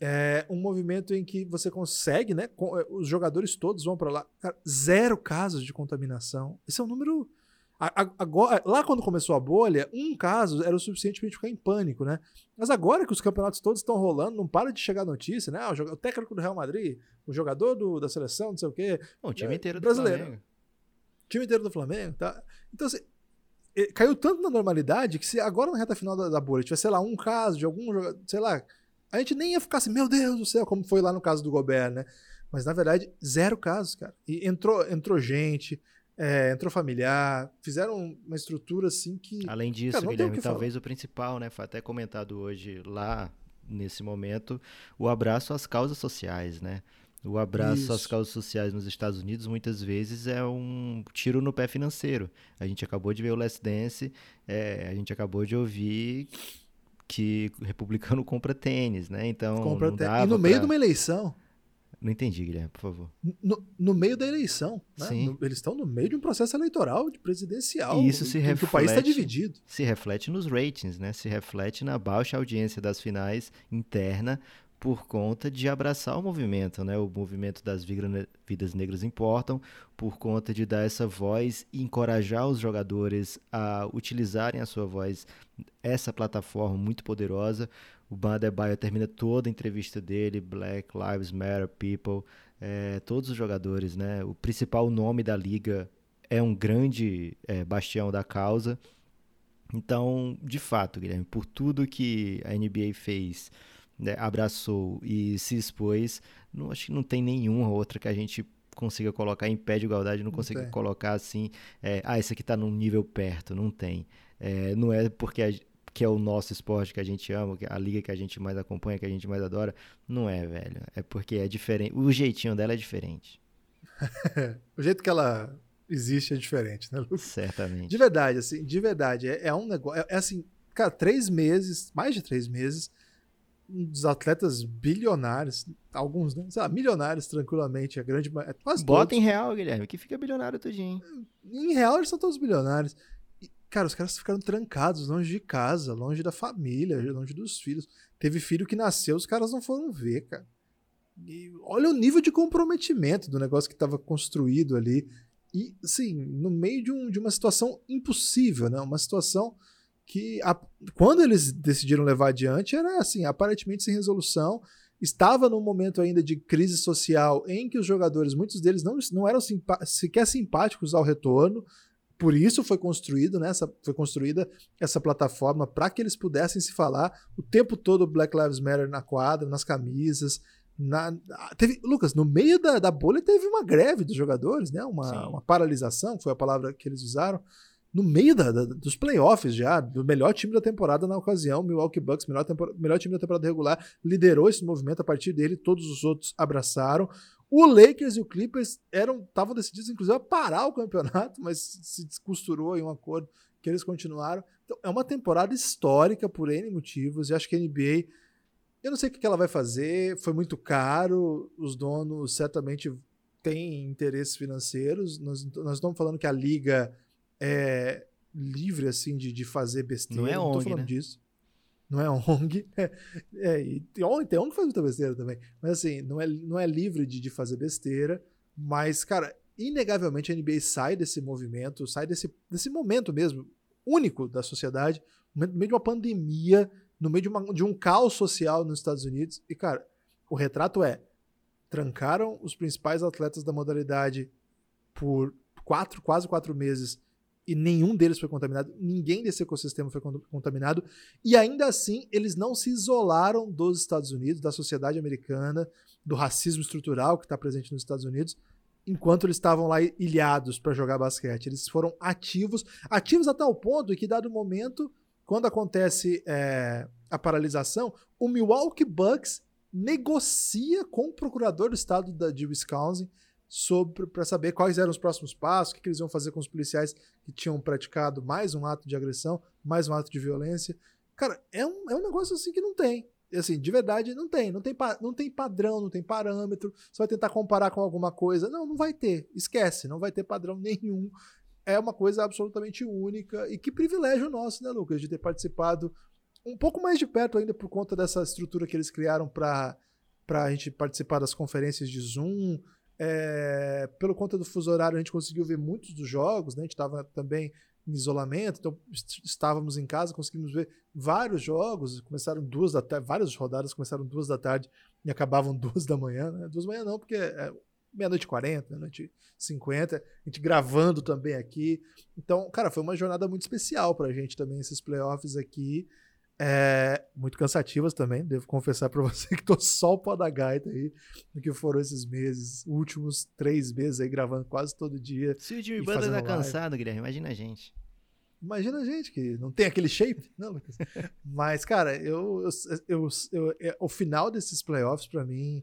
É um movimento em que você consegue, né? É, os jogadores todos vão para lá. Cara, zero casos de contaminação. Esse é um número. Agora, lá quando começou a bolha, um caso era o suficiente para gente ficar em pânico, né? Mas agora que os campeonatos todos estão rolando, não para de chegar notícia, né? Ah, o, técnico do Real Madrid, o jogador do, da seleção, não sei o quê. o time é, inteiro brasileiro. do Flamengo. time inteiro do Flamengo, tá? Então, assim, caiu tanto na normalidade que se agora na reta final da, da bolha tivesse, sei lá, um caso de algum jogador, sei lá, a gente nem ia ficar assim, meu Deus do céu, como foi lá no caso do Gobert, né? Mas na verdade, zero casos, cara. E entrou, entrou gente, é, entrou familiar, fizeram uma estrutura assim que. Além disso, cara, Guilherme, talvez o principal, né? Foi até comentado hoje lá nesse momento, o abraço às causas sociais, né? O abraço Isso. às causas sociais nos Estados Unidos muitas vezes é um tiro no pé financeiro. A gente acabou de ver o Last Dance, é, a gente acabou de ouvir que republicano compra tênis, né? Então. Compra tênis. E no meio pra... de uma eleição. Não entendi, Guilherme, por favor. No, no meio da eleição. Né? Sim. No, eles estão no meio de um processo eleitoral, de presidencial. E isso se reflete. o país está dividido. Se reflete nos ratings, né? Se reflete na baixa audiência das finais interna por conta de abraçar o movimento, né? O movimento das vidas negras importam, por conta de dar essa voz e encorajar os jogadores a utilizarem a sua voz, essa plataforma muito poderosa. O Ban Adebayo termina toda a entrevista dele, Black Lives Matter, People, é, todos os jogadores, né? O principal nome da liga é um grande é, bastião da causa. Então, de fato, Guilherme, por tudo que a NBA fez né, abraçou e se expôs, não, acho que não tem nenhuma outra que a gente consiga colocar em pé de igualdade, não, não consiga tem. colocar assim, é, ah, esse aqui está num nível perto, não tem. É, não é porque a, que é o nosso esporte que a gente ama, a liga que a gente mais acompanha, que a gente mais adora, não é, velho. É porque é diferente, o jeitinho dela é diferente. o jeito que ela existe é diferente, né, Lucas? Certamente. De verdade, assim, de verdade, é, é um negócio, é, é assim, cara, três meses, mais de três meses, dos atletas bilionários, alguns, né? Sei lá, milionários tranquilamente, a grande é quase Bota todos. em real, Guilherme, que fica bilionário tudinho. Em real eles são todos bilionários. Cara, os caras ficaram trancados, longe de casa, longe da família, longe dos filhos. Teve filho que nasceu, os caras não foram ver, cara. E olha o nível de comprometimento do negócio que estava construído ali. E, sim, no meio de, um, de uma situação impossível, né? Uma situação que a, quando eles decidiram levar adiante era assim, aparentemente sem resolução. Estava num momento ainda de crise social em que os jogadores, muitos deles não, não eram simpa sequer simpáticos ao retorno. Por isso foi construído, né, essa, foi construída essa plataforma para que eles pudessem se falar o tempo todo Black Lives Matter na quadra, nas camisas. Na, teve, Lucas, no meio da, da bolha teve uma greve dos jogadores, né? Uma, uma paralisação, foi a palavra que eles usaram no meio da, da, dos playoffs já, do melhor time da temporada na ocasião, Milwaukee Bucks, melhor, melhor time da temporada regular, liderou esse movimento a partir dele, todos os outros abraçaram. O Lakers e o Clippers eram estavam decididos, inclusive, a parar o campeonato, mas se descosturou em um acordo que eles continuaram. Então, é uma temporada histórica por N motivos, e acho que a NBA. Eu não sei o que ela vai fazer, foi muito caro, os donos certamente têm interesses financeiros. Nós, nós estamos falando que a liga é, livre assim de, de fazer besteira. Não é ONG, não tô falando né? disso. Não é ONG. É, é, e tem ONG, tem ONG que faz muita besteira também. Mas assim, não é, não é livre de, de fazer besteira. Mas, cara, inegavelmente a NBA sai desse movimento, sai desse, desse momento mesmo, único da sociedade, no meio de uma pandemia, no meio de, uma, de um caos social nos Estados Unidos. E, cara, o retrato é: trancaram os principais atletas da modalidade por quatro, quase quatro meses e nenhum deles foi contaminado, ninguém desse ecossistema foi contaminado, e ainda assim eles não se isolaram dos Estados Unidos, da sociedade americana, do racismo estrutural que está presente nos Estados Unidos, enquanto eles estavam lá ilhados para jogar basquete. Eles foram ativos, ativos a tal ponto que, dado momento, quando acontece é, a paralisação, o Milwaukee Bucks negocia com o procurador do estado de Wisconsin para saber quais eram os próximos passos, o que, que, eles iam fazer com os policiais que tinham praticado mais um ato de agressão, mais um ato de violência. Cara, é um, é um negócio assim que não tem. assim, de verdade, não tem. Não tem, não tem padrão, não tem parâmetro. Você vai tentar comparar com alguma coisa. Não, não vai ter. Esquece, não vai ter padrão nenhum. É uma coisa absolutamente única. E que privilégio nosso, né, Lucas, de ter participado um pouco mais de perto ainda por conta dessa estrutura que eles criaram para a gente participar das conferências de Zoom. É, pelo conta do fuso horário, a gente conseguiu ver muitos dos jogos, né? A gente estava também em isolamento, então estávamos em casa, conseguimos ver vários jogos, começaram duas da tarde, várias rodadas começaram duas da tarde e acabavam duas da manhã, né? Duas da manhã não, porque é meia-noite e quarenta, meia-noite cinquenta, a gente gravando também aqui. Então, cara, foi uma jornada muito especial pra gente também, esses playoffs aqui. É, muito cansativas também, devo confessar para você que tô só o pó da gaita aí, no que foram esses meses, últimos três meses aí, gravando quase todo dia. Se o Jimmy Butler tá cansado, Guilherme, imagina a gente. Imagina a gente que não tem aquele shape, né, Lucas? Mas, cara, eu, eu, eu, eu, é, o final desses playoffs para mim,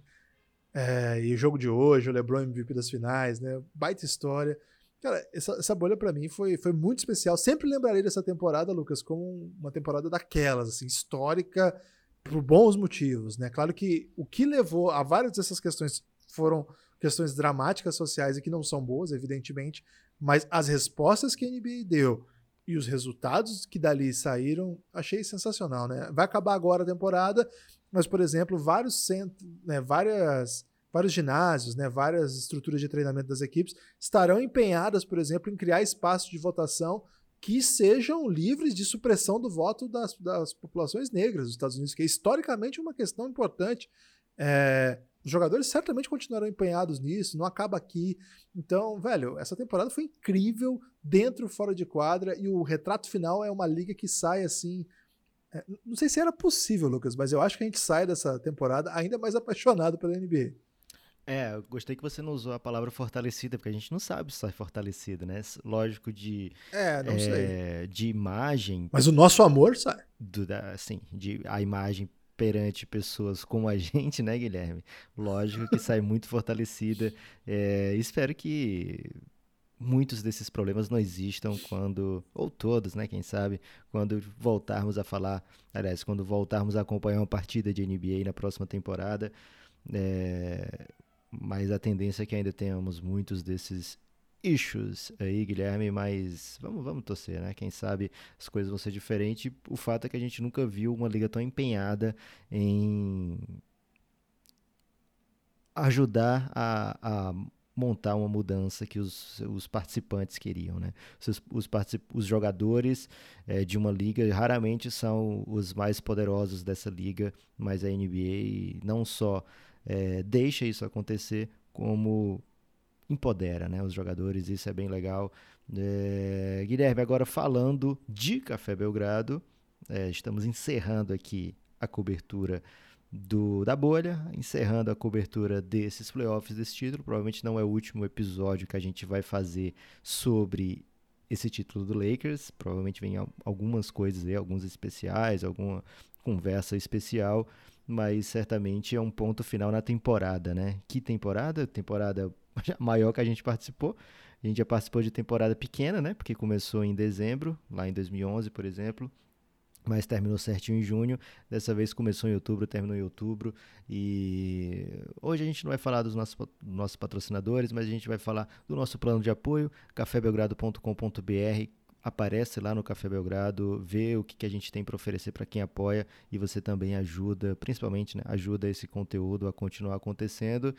é, e o jogo de hoje, o LeBron MVP das finais, né? Baita história. Cara, essa, essa bolha para mim foi, foi muito especial. Sempre lembrarei dessa temporada, Lucas, como uma temporada daquelas, assim, histórica, por bons motivos, né? Claro que o que levou a várias dessas questões foram questões dramáticas sociais e que não são boas, evidentemente, mas as respostas que a NBA deu e os resultados que dali saíram, achei sensacional, né? Vai acabar agora a temporada, mas, por exemplo, vários centros, né, várias vários ginásios, né, várias estruturas de treinamento das equipes estarão empenhadas, por exemplo, em criar espaços de votação que sejam livres de supressão do voto das, das populações negras dos Estados Unidos, que é historicamente uma questão importante. É, os jogadores certamente continuarão empenhados nisso, não acaba aqui. Então, velho, essa temporada foi incrível, dentro fora de quadra, e o retrato final é uma liga que sai assim. É, não sei se era possível, Lucas, mas eu acho que a gente sai dessa temporada ainda mais apaixonado pela NBA. É, eu gostei que você não usou a palavra fortalecida, porque a gente não sabe se sai fortalecido, né? Lógico de. É, não é, sei. De imagem. Mas o nosso amor sai. Do, da, assim, de, a imagem perante pessoas como a gente, né, Guilherme? Lógico que sai muito fortalecida. É, espero que muitos desses problemas não existam quando, ou todos, né, quem sabe, quando voltarmos a falar, aliás, quando voltarmos a acompanhar uma partida de NBA na próxima temporada. É, mas a tendência é que ainda tenhamos muitos desses issues aí, Guilherme, mas vamos, vamos torcer, né? Quem sabe as coisas vão ser diferentes. O fato é que a gente nunca viu uma liga tão empenhada em ajudar a, a montar uma mudança que os, os participantes queriam, né? Os, os, os jogadores é, de uma liga raramente são os mais poderosos dessa liga, mas a NBA não só é, deixa isso acontecer, como empodera né, os jogadores, isso é bem legal. É, Guilherme, agora falando de Café Belgrado, é, estamos encerrando aqui a cobertura do, da bolha, encerrando a cobertura desses playoffs desse título. Provavelmente não é o último episódio que a gente vai fazer sobre esse título do Lakers. Provavelmente vem algumas coisas aí, alguns especiais, alguma conversa especial mas certamente é um ponto final na temporada, né? Que temporada? Temporada maior que a gente participou. A gente já participou de temporada pequena, né? Porque começou em dezembro, lá em 2011, por exemplo, mas terminou certinho em junho. Dessa vez começou em outubro, terminou em outubro. E hoje a gente não vai falar dos nossos, nossos patrocinadores, mas a gente vai falar do nosso plano de apoio, cafébelgrado.com.br, aparece lá no Café Belgrado, vê o que, que a gente tem para oferecer para quem apoia e você também ajuda, principalmente né, ajuda esse conteúdo a continuar acontecendo.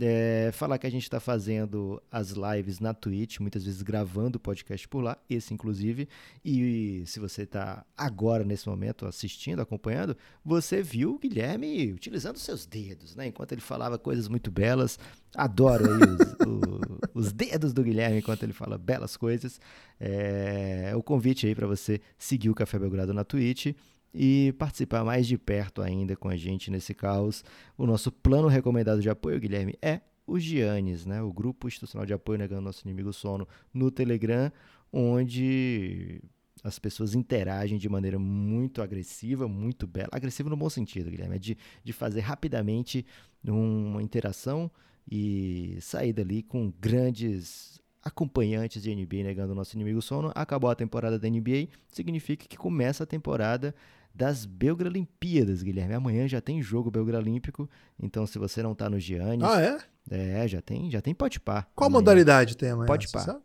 É, falar que a gente está fazendo as lives na Twitch, muitas vezes gravando o podcast por lá, esse inclusive. E se você está agora nesse momento assistindo, acompanhando, você viu o Guilherme utilizando seus dedos, né? Enquanto ele falava coisas muito belas. Adoro aí os, o, os dedos do Guilherme enquanto ele fala belas coisas. É, o convite aí para você seguir o Café Belgrado na Twitch e participar mais de perto ainda com a gente nesse caos. O nosso plano recomendado de apoio, Guilherme, é o Giannis, né? o Grupo Institucional de Apoio Negando Nosso Inimigo Sono no Telegram, onde as pessoas interagem de maneira muito agressiva, muito bela. Agressiva no bom sentido, Guilherme, é de, de fazer rapidamente uma interação e sair dali com grandes acompanhantes de NBA negando o nosso inimigo sono. Acabou a temporada da NBA, significa que começa a temporada das Belgralimpíadas, Guilherme. Amanhã já tem jogo Belgralímpico, então se você não tá no Giannis... Ah, é? É, já tem, já tem pode pá. Qual amanhã. modalidade tem amanhã? Pode sabe?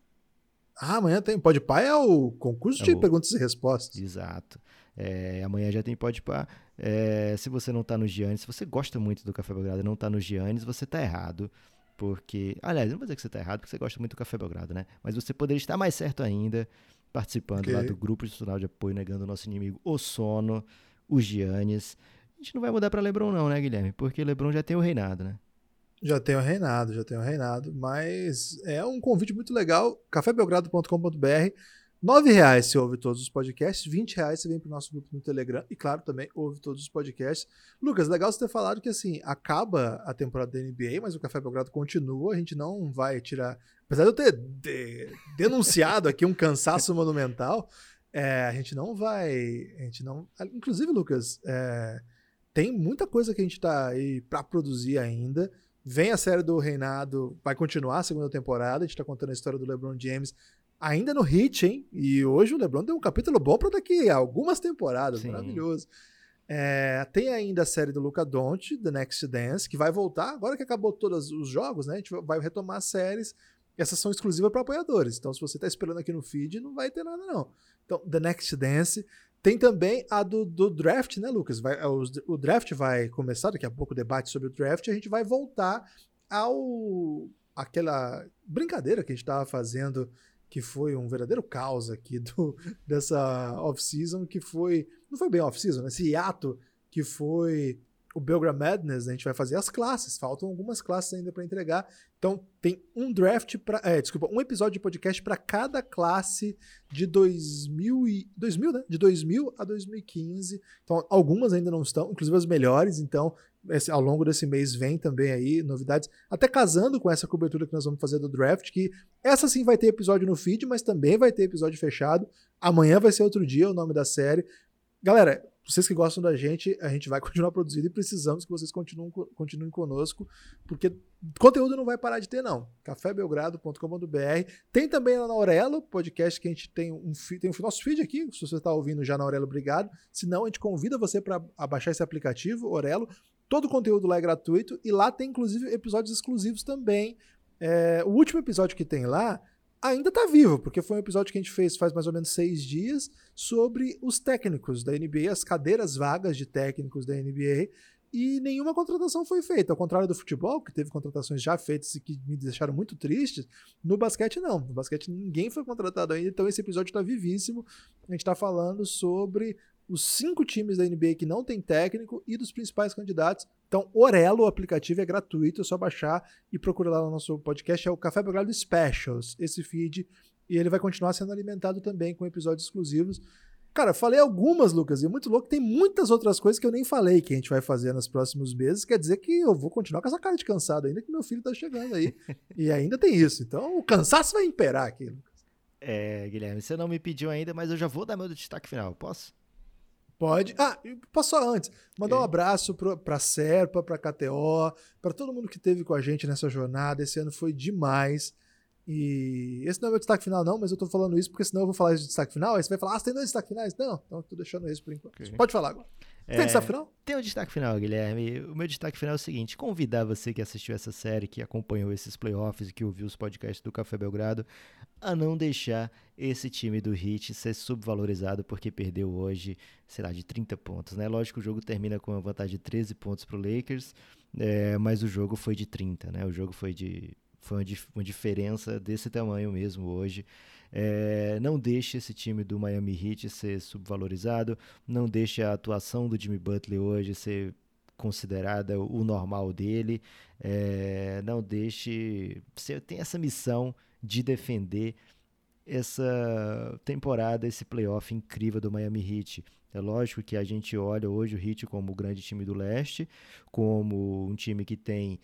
Ah, amanhã tem. Pode pá é o concurso É de o- perguntas e respostas. Exato. É, amanhã já tem pode pá. É, se você não tá no Giannis, se você gosta muito do Café Belgrado e não tá no Giannis, você tá errado. Porque, aliás, não vou dizer que você tá errado, porque você gosta muito do Café Belgrado, né? Mas você poderia estar mais certo ainda, participando Ok. lá do grupo institucional de apoio negando o nosso inimigo, o sono, o Giannis. A gente não vai mudar pra Lebron não, né, Guilherme? Porque Lebron já tem o reinado, né? Já tenho reinado, já tenho reinado. Mas é um convite muito legal. cafébelgrado.com.br. R$ reais você ouve todos os podcasts, 20 reais você vem pro nosso grupo no Telegram e, claro, também ouve todos os podcasts. Lucas, legal você ter falado que, assim, acaba a temporada da NBA, mas o Café Belgrado continua, a gente não vai tirar... Apesar de eu ter de- denunciado aqui um cansaço monumental, é, a gente não vai... A gente não... Inclusive, Lucas, é, tem muita coisa que a gente tá aí pra produzir ainda. Vem a série do Reinado, vai continuar a segunda temporada. A gente tá contando a história do LeBron James ainda no hit, hein? E hoje o LeBron deu um capítulo bom pra daqui a algumas temporadas. Sim. Maravilhoso. É, tem ainda a série do Luca Doncic, The Next Dance, que vai voltar agora que acabou todos os jogos, né? A gente vai retomar as séries. Essas são exclusivas para apoiadores. Então, se você tá esperando aqui no feed, não vai ter nada, não. Então, The Next Dance. Tem também a do, do draft, né, Lucas? Vai, os- o draft vai começar, daqui a pouco o debate sobre o draft, e a gente vai voltar ao aquela brincadeira que a gente estava fazendo, que foi um verdadeiro caos aqui do, dessa off-season, que foi. Não foi bem off-season, né? Esse hiato que foi o Belgram Madness, né? a gente vai fazer as classes, faltam algumas classes ainda para entregar. Então tem um draft para, é, desculpa, um episódio de podcast para cada classe de 2000 e 2000, né? De 2000 a 2015. Então algumas ainda não estão, inclusive as melhores, então esse- ao longo desse mês vem também aí novidades, até casando com essa cobertura que nós vamos fazer do draft, que essa sim vai ter episódio no feed, mas também vai ter episódio fechado. Amanhã vai ser outro dia o nome da série. Galera, vocês que gostam da gente, a gente vai continuar produzindo e precisamos que vocês continuem, co- continuem conosco, porque conteúdo não vai parar de ter, não. cafébelgrado.com.br. Tem também lá na Aurelo, podcast que a gente tem um, tem o nosso feed aqui, se você está ouvindo já na Aurelo, obrigado. Se não, a gente convida você para baixar esse aplicativo, Aurelo. Todo o conteúdo lá é gratuito e lá tem inclusive episódios exclusivos também. É, o último episódio que tem lá ainda tá vivo, porque foi um episódio que a gente fez faz mais ou menos seis dias sobre os técnicos da NBA, as cadeiras vagas de técnicos da NBA, e nenhuma contratação foi feita. Ao contrário do futebol, que teve contratações já feitas e que me deixaram muito tristes, no basquete não. No basquete ninguém foi contratado ainda, então esse episódio está vivíssimo. A gente está falando sobre os cinco times da NBA que não tem técnico e dos principais candidatos. Então, Orelo, o aplicativo é gratuito, é só baixar e procurar lá no nosso podcast. É o Café Belgrado Specials, esse feed. E ele vai continuar sendo alimentado também com episódios exclusivos. Cara, falei algumas, Lucas, e é muito louco. Tem muitas outras coisas que eu nem falei que a gente vai fazer nos próximos meses. Quer dizer que eu vou continuar com essa cara de cansado, ainda que meu filho tá chegando aí. e ainda tem isso. Então, o cansaço vai imperar aqui, Lucas. É, Guilherme, você não me pediu ainda, mas eu já vou dar meu destaque final, posso? Pode. Ah, posso só antes mandar um Ok. abraço pro, pra Serpa, pra KTO, pra todo mundo que esteve com a gente nessa jornada. Esse ano foi demais. E esse não é meu destaque final, não, mas eu tô falando isso porque senão eu vou falar isso de destaque final. Aí você vai falar, ah, você tem dois destaques finais? Não, então eu tô deixando isso por enquanto. Ok. Pode falar agora. É, tem destaque final? Tem um destaque final, Guilherme. O meu destaque final é o seguinte: convidar você que assistiu essa série, que acompanhou esses playoffs e que ouviu os podcasts do Café Belgrado, a não deixar esse time do Heat ser subvalorizado porque perdeu hoje, sei lá, de 30 pontos, né? Lógico que o jogo termina com uma vantagem de 13 pontos pro Lakers, é, mas o jogo foi de 30, né? O jogo foi de. Foi uma, dif- uma diferença desse tamanho mesmo hoje. É, não deixe esse time do Miami Heat ser subvalorizado não deixe a atuação do Jimmy Butler hoje ser considerada o normal dele, é, não deixe. Você tem essa missão de defender essa temporada, esse playoff incrível do Miami Heat. É lógico que a gente olha hoje o Heat como o grande time do leste, como um time que tem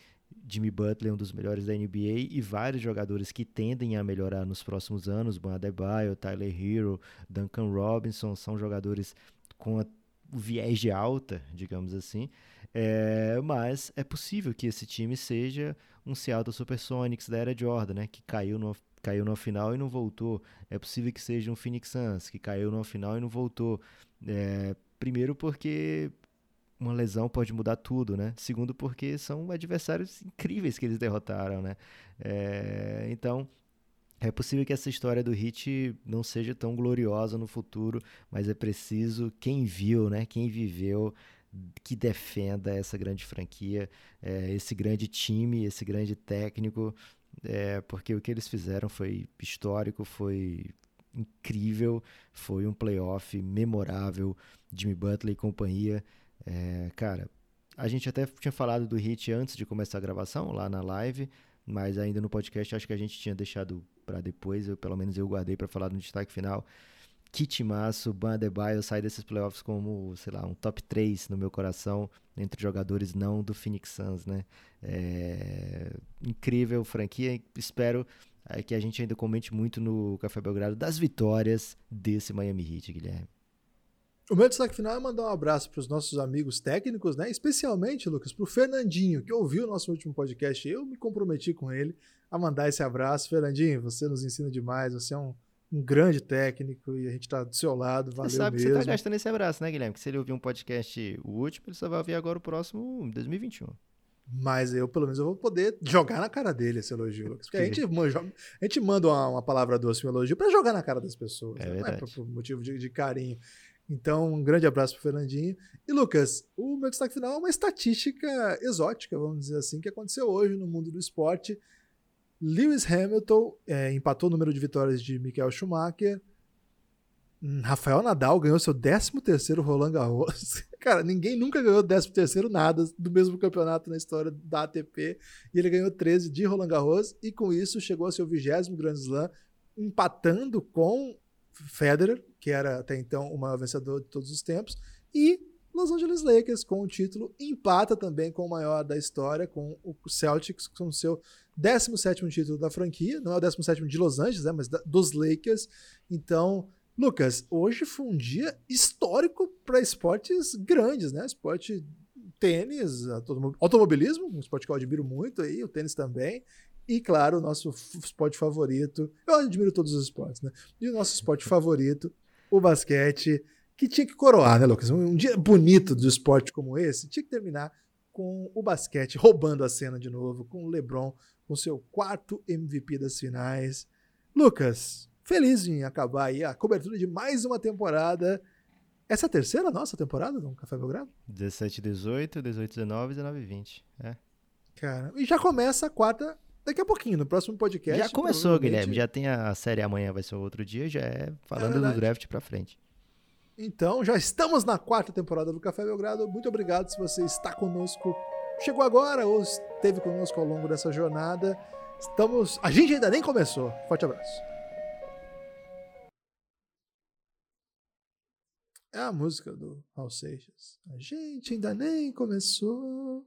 Jimmy Butler, um dos melhores da NBA, e vários jogadores que tendem a melhorar nos próximos anos, Bam Adebayo, Tyler Hero, Duncan Robinson, são jogadores com o viés de alta, digamos assim, é, mas é possível que esse time seja um Seattle Supersonics da era Jordan, né, que caiu no caiu na final e não voltou. É possível que seja um Phoenix Suns, que caiu na final e não voltou. É, primeiro porque uma lesão pode mudar tudo, né? Segundo, porque são adversários incríveis que eles derrotaram, né? É, então, é possível que essa história do Hit não seja tão gloriosa no futuro, mas é preciso quem viu, né? Quem viveu que defenda essa grande franquia, é, esse grande time, esse grande técnico, é, porque o que eles fizeram foi histórico, foi incrível, foi um playoff memorável, Jimmy Butler e companhia. É, cara, a gente até tinha falado do hit antes de começar a gravação, lá na live, mas ainda no podcast acho que a gente tinha deixado para depois, eu, pelo menos eu guardei para falar no destaque final. Kit Maço, Ban Adebayo sai desses playoffs como, sei lá, um top 3 no meu coração, entre jogadores não do Phoenix Suns, né? É... Incrível franquia, espero é, que a gente ainda comente muito no Café Belgrado das vitórias desse Miami Heat, Guilherme. O meu destaque final é mandar um abraço para os nossos amigos técnicos, né? Especialmente, Lucas, para o Fernandinho, que ouviu o nosso último podcast. Eu me comprometi com ele a mandar esse abraço. Fernandinho, você nos ensina demais, você é um, um grande técnico e a gente está do seu lado. Valeu você sabe mesmo. que você está gastando esse abraço, né, Guilherme? Que se ele ouvir um podcast o último, ele só vai ouvir agora o próximo em 2021. Mas eu, pelo menos, eu vou poder jogar na cara dele esse elogio, Lucas. Porque a gente, a gente manda uma, uma palavra doce, um elogio, para jogar na cara das pessoas. É né? Não é por, por motivo de, de carinho. Então, um grande abraço pro Fernandinho. E, Lucas, o meu destaque final é uma estatística exótica, vamos dizer assim, que aconteceu hoje no mundo do esporte. Lewis Hamilton é, empatou o número de vitórias de Michael Schumacher. Hum, Rafael Nadal ganhou seu 13º Roland Garros. Cara, ninguém nunca ganhou 13º nada do mesmo campeonato na história da ATP. E ele ganhou 13 de Roland Garros e com isso chegou ao seu 20º Grand Slam, empatando com Federer, que era até então o maior vencedor de todos os tempos, e Los Angeles Lakers com o título, empata também com o maior da história, com o Celtics com o seu 17º título da franquia, não é o 17º de Los Angeles, né, mas da, dos Lakers. Então, Lucas, hoje foi um dia histórico para esportes grandes, né? Esporte tênis, automobilismo, um esporte que eu admiro muito aí, o tênis também, e, claro, o nosso esporte favorito. Eu admiro todos os esportes, né? E o nosso esporte favorito, o basquete, que tinha que coroar, né, Lucas? Um dia bonito do esporte como esse tinha que terminar com o basquete roubando a cena de novo, com o LeBron com seu quarto MVP das finais. Lucas, feliz em acabar aí a cobertura de mais uma temporada. Essa é a terceira nossa temporada do Café Belgrado? 17, 18, 18, 19, 19, 20. É. Cara, e já começa a quarta daqui a pouquinho, no próximo podcast. Já começou, Guilherme. Já tem a série amanhã, vai ser outro dia, já é falando é do draft pra frente. Então, já estamos na quarta temporada do Café Belgrado. Muito obrigado se você está conosco, chegou agora ou esteve conosco ao longo dessa jornada. Estamos. A gente ainda nem começou. Forte abraço. É a música do Raul Seixas. A gente ainda nem começou.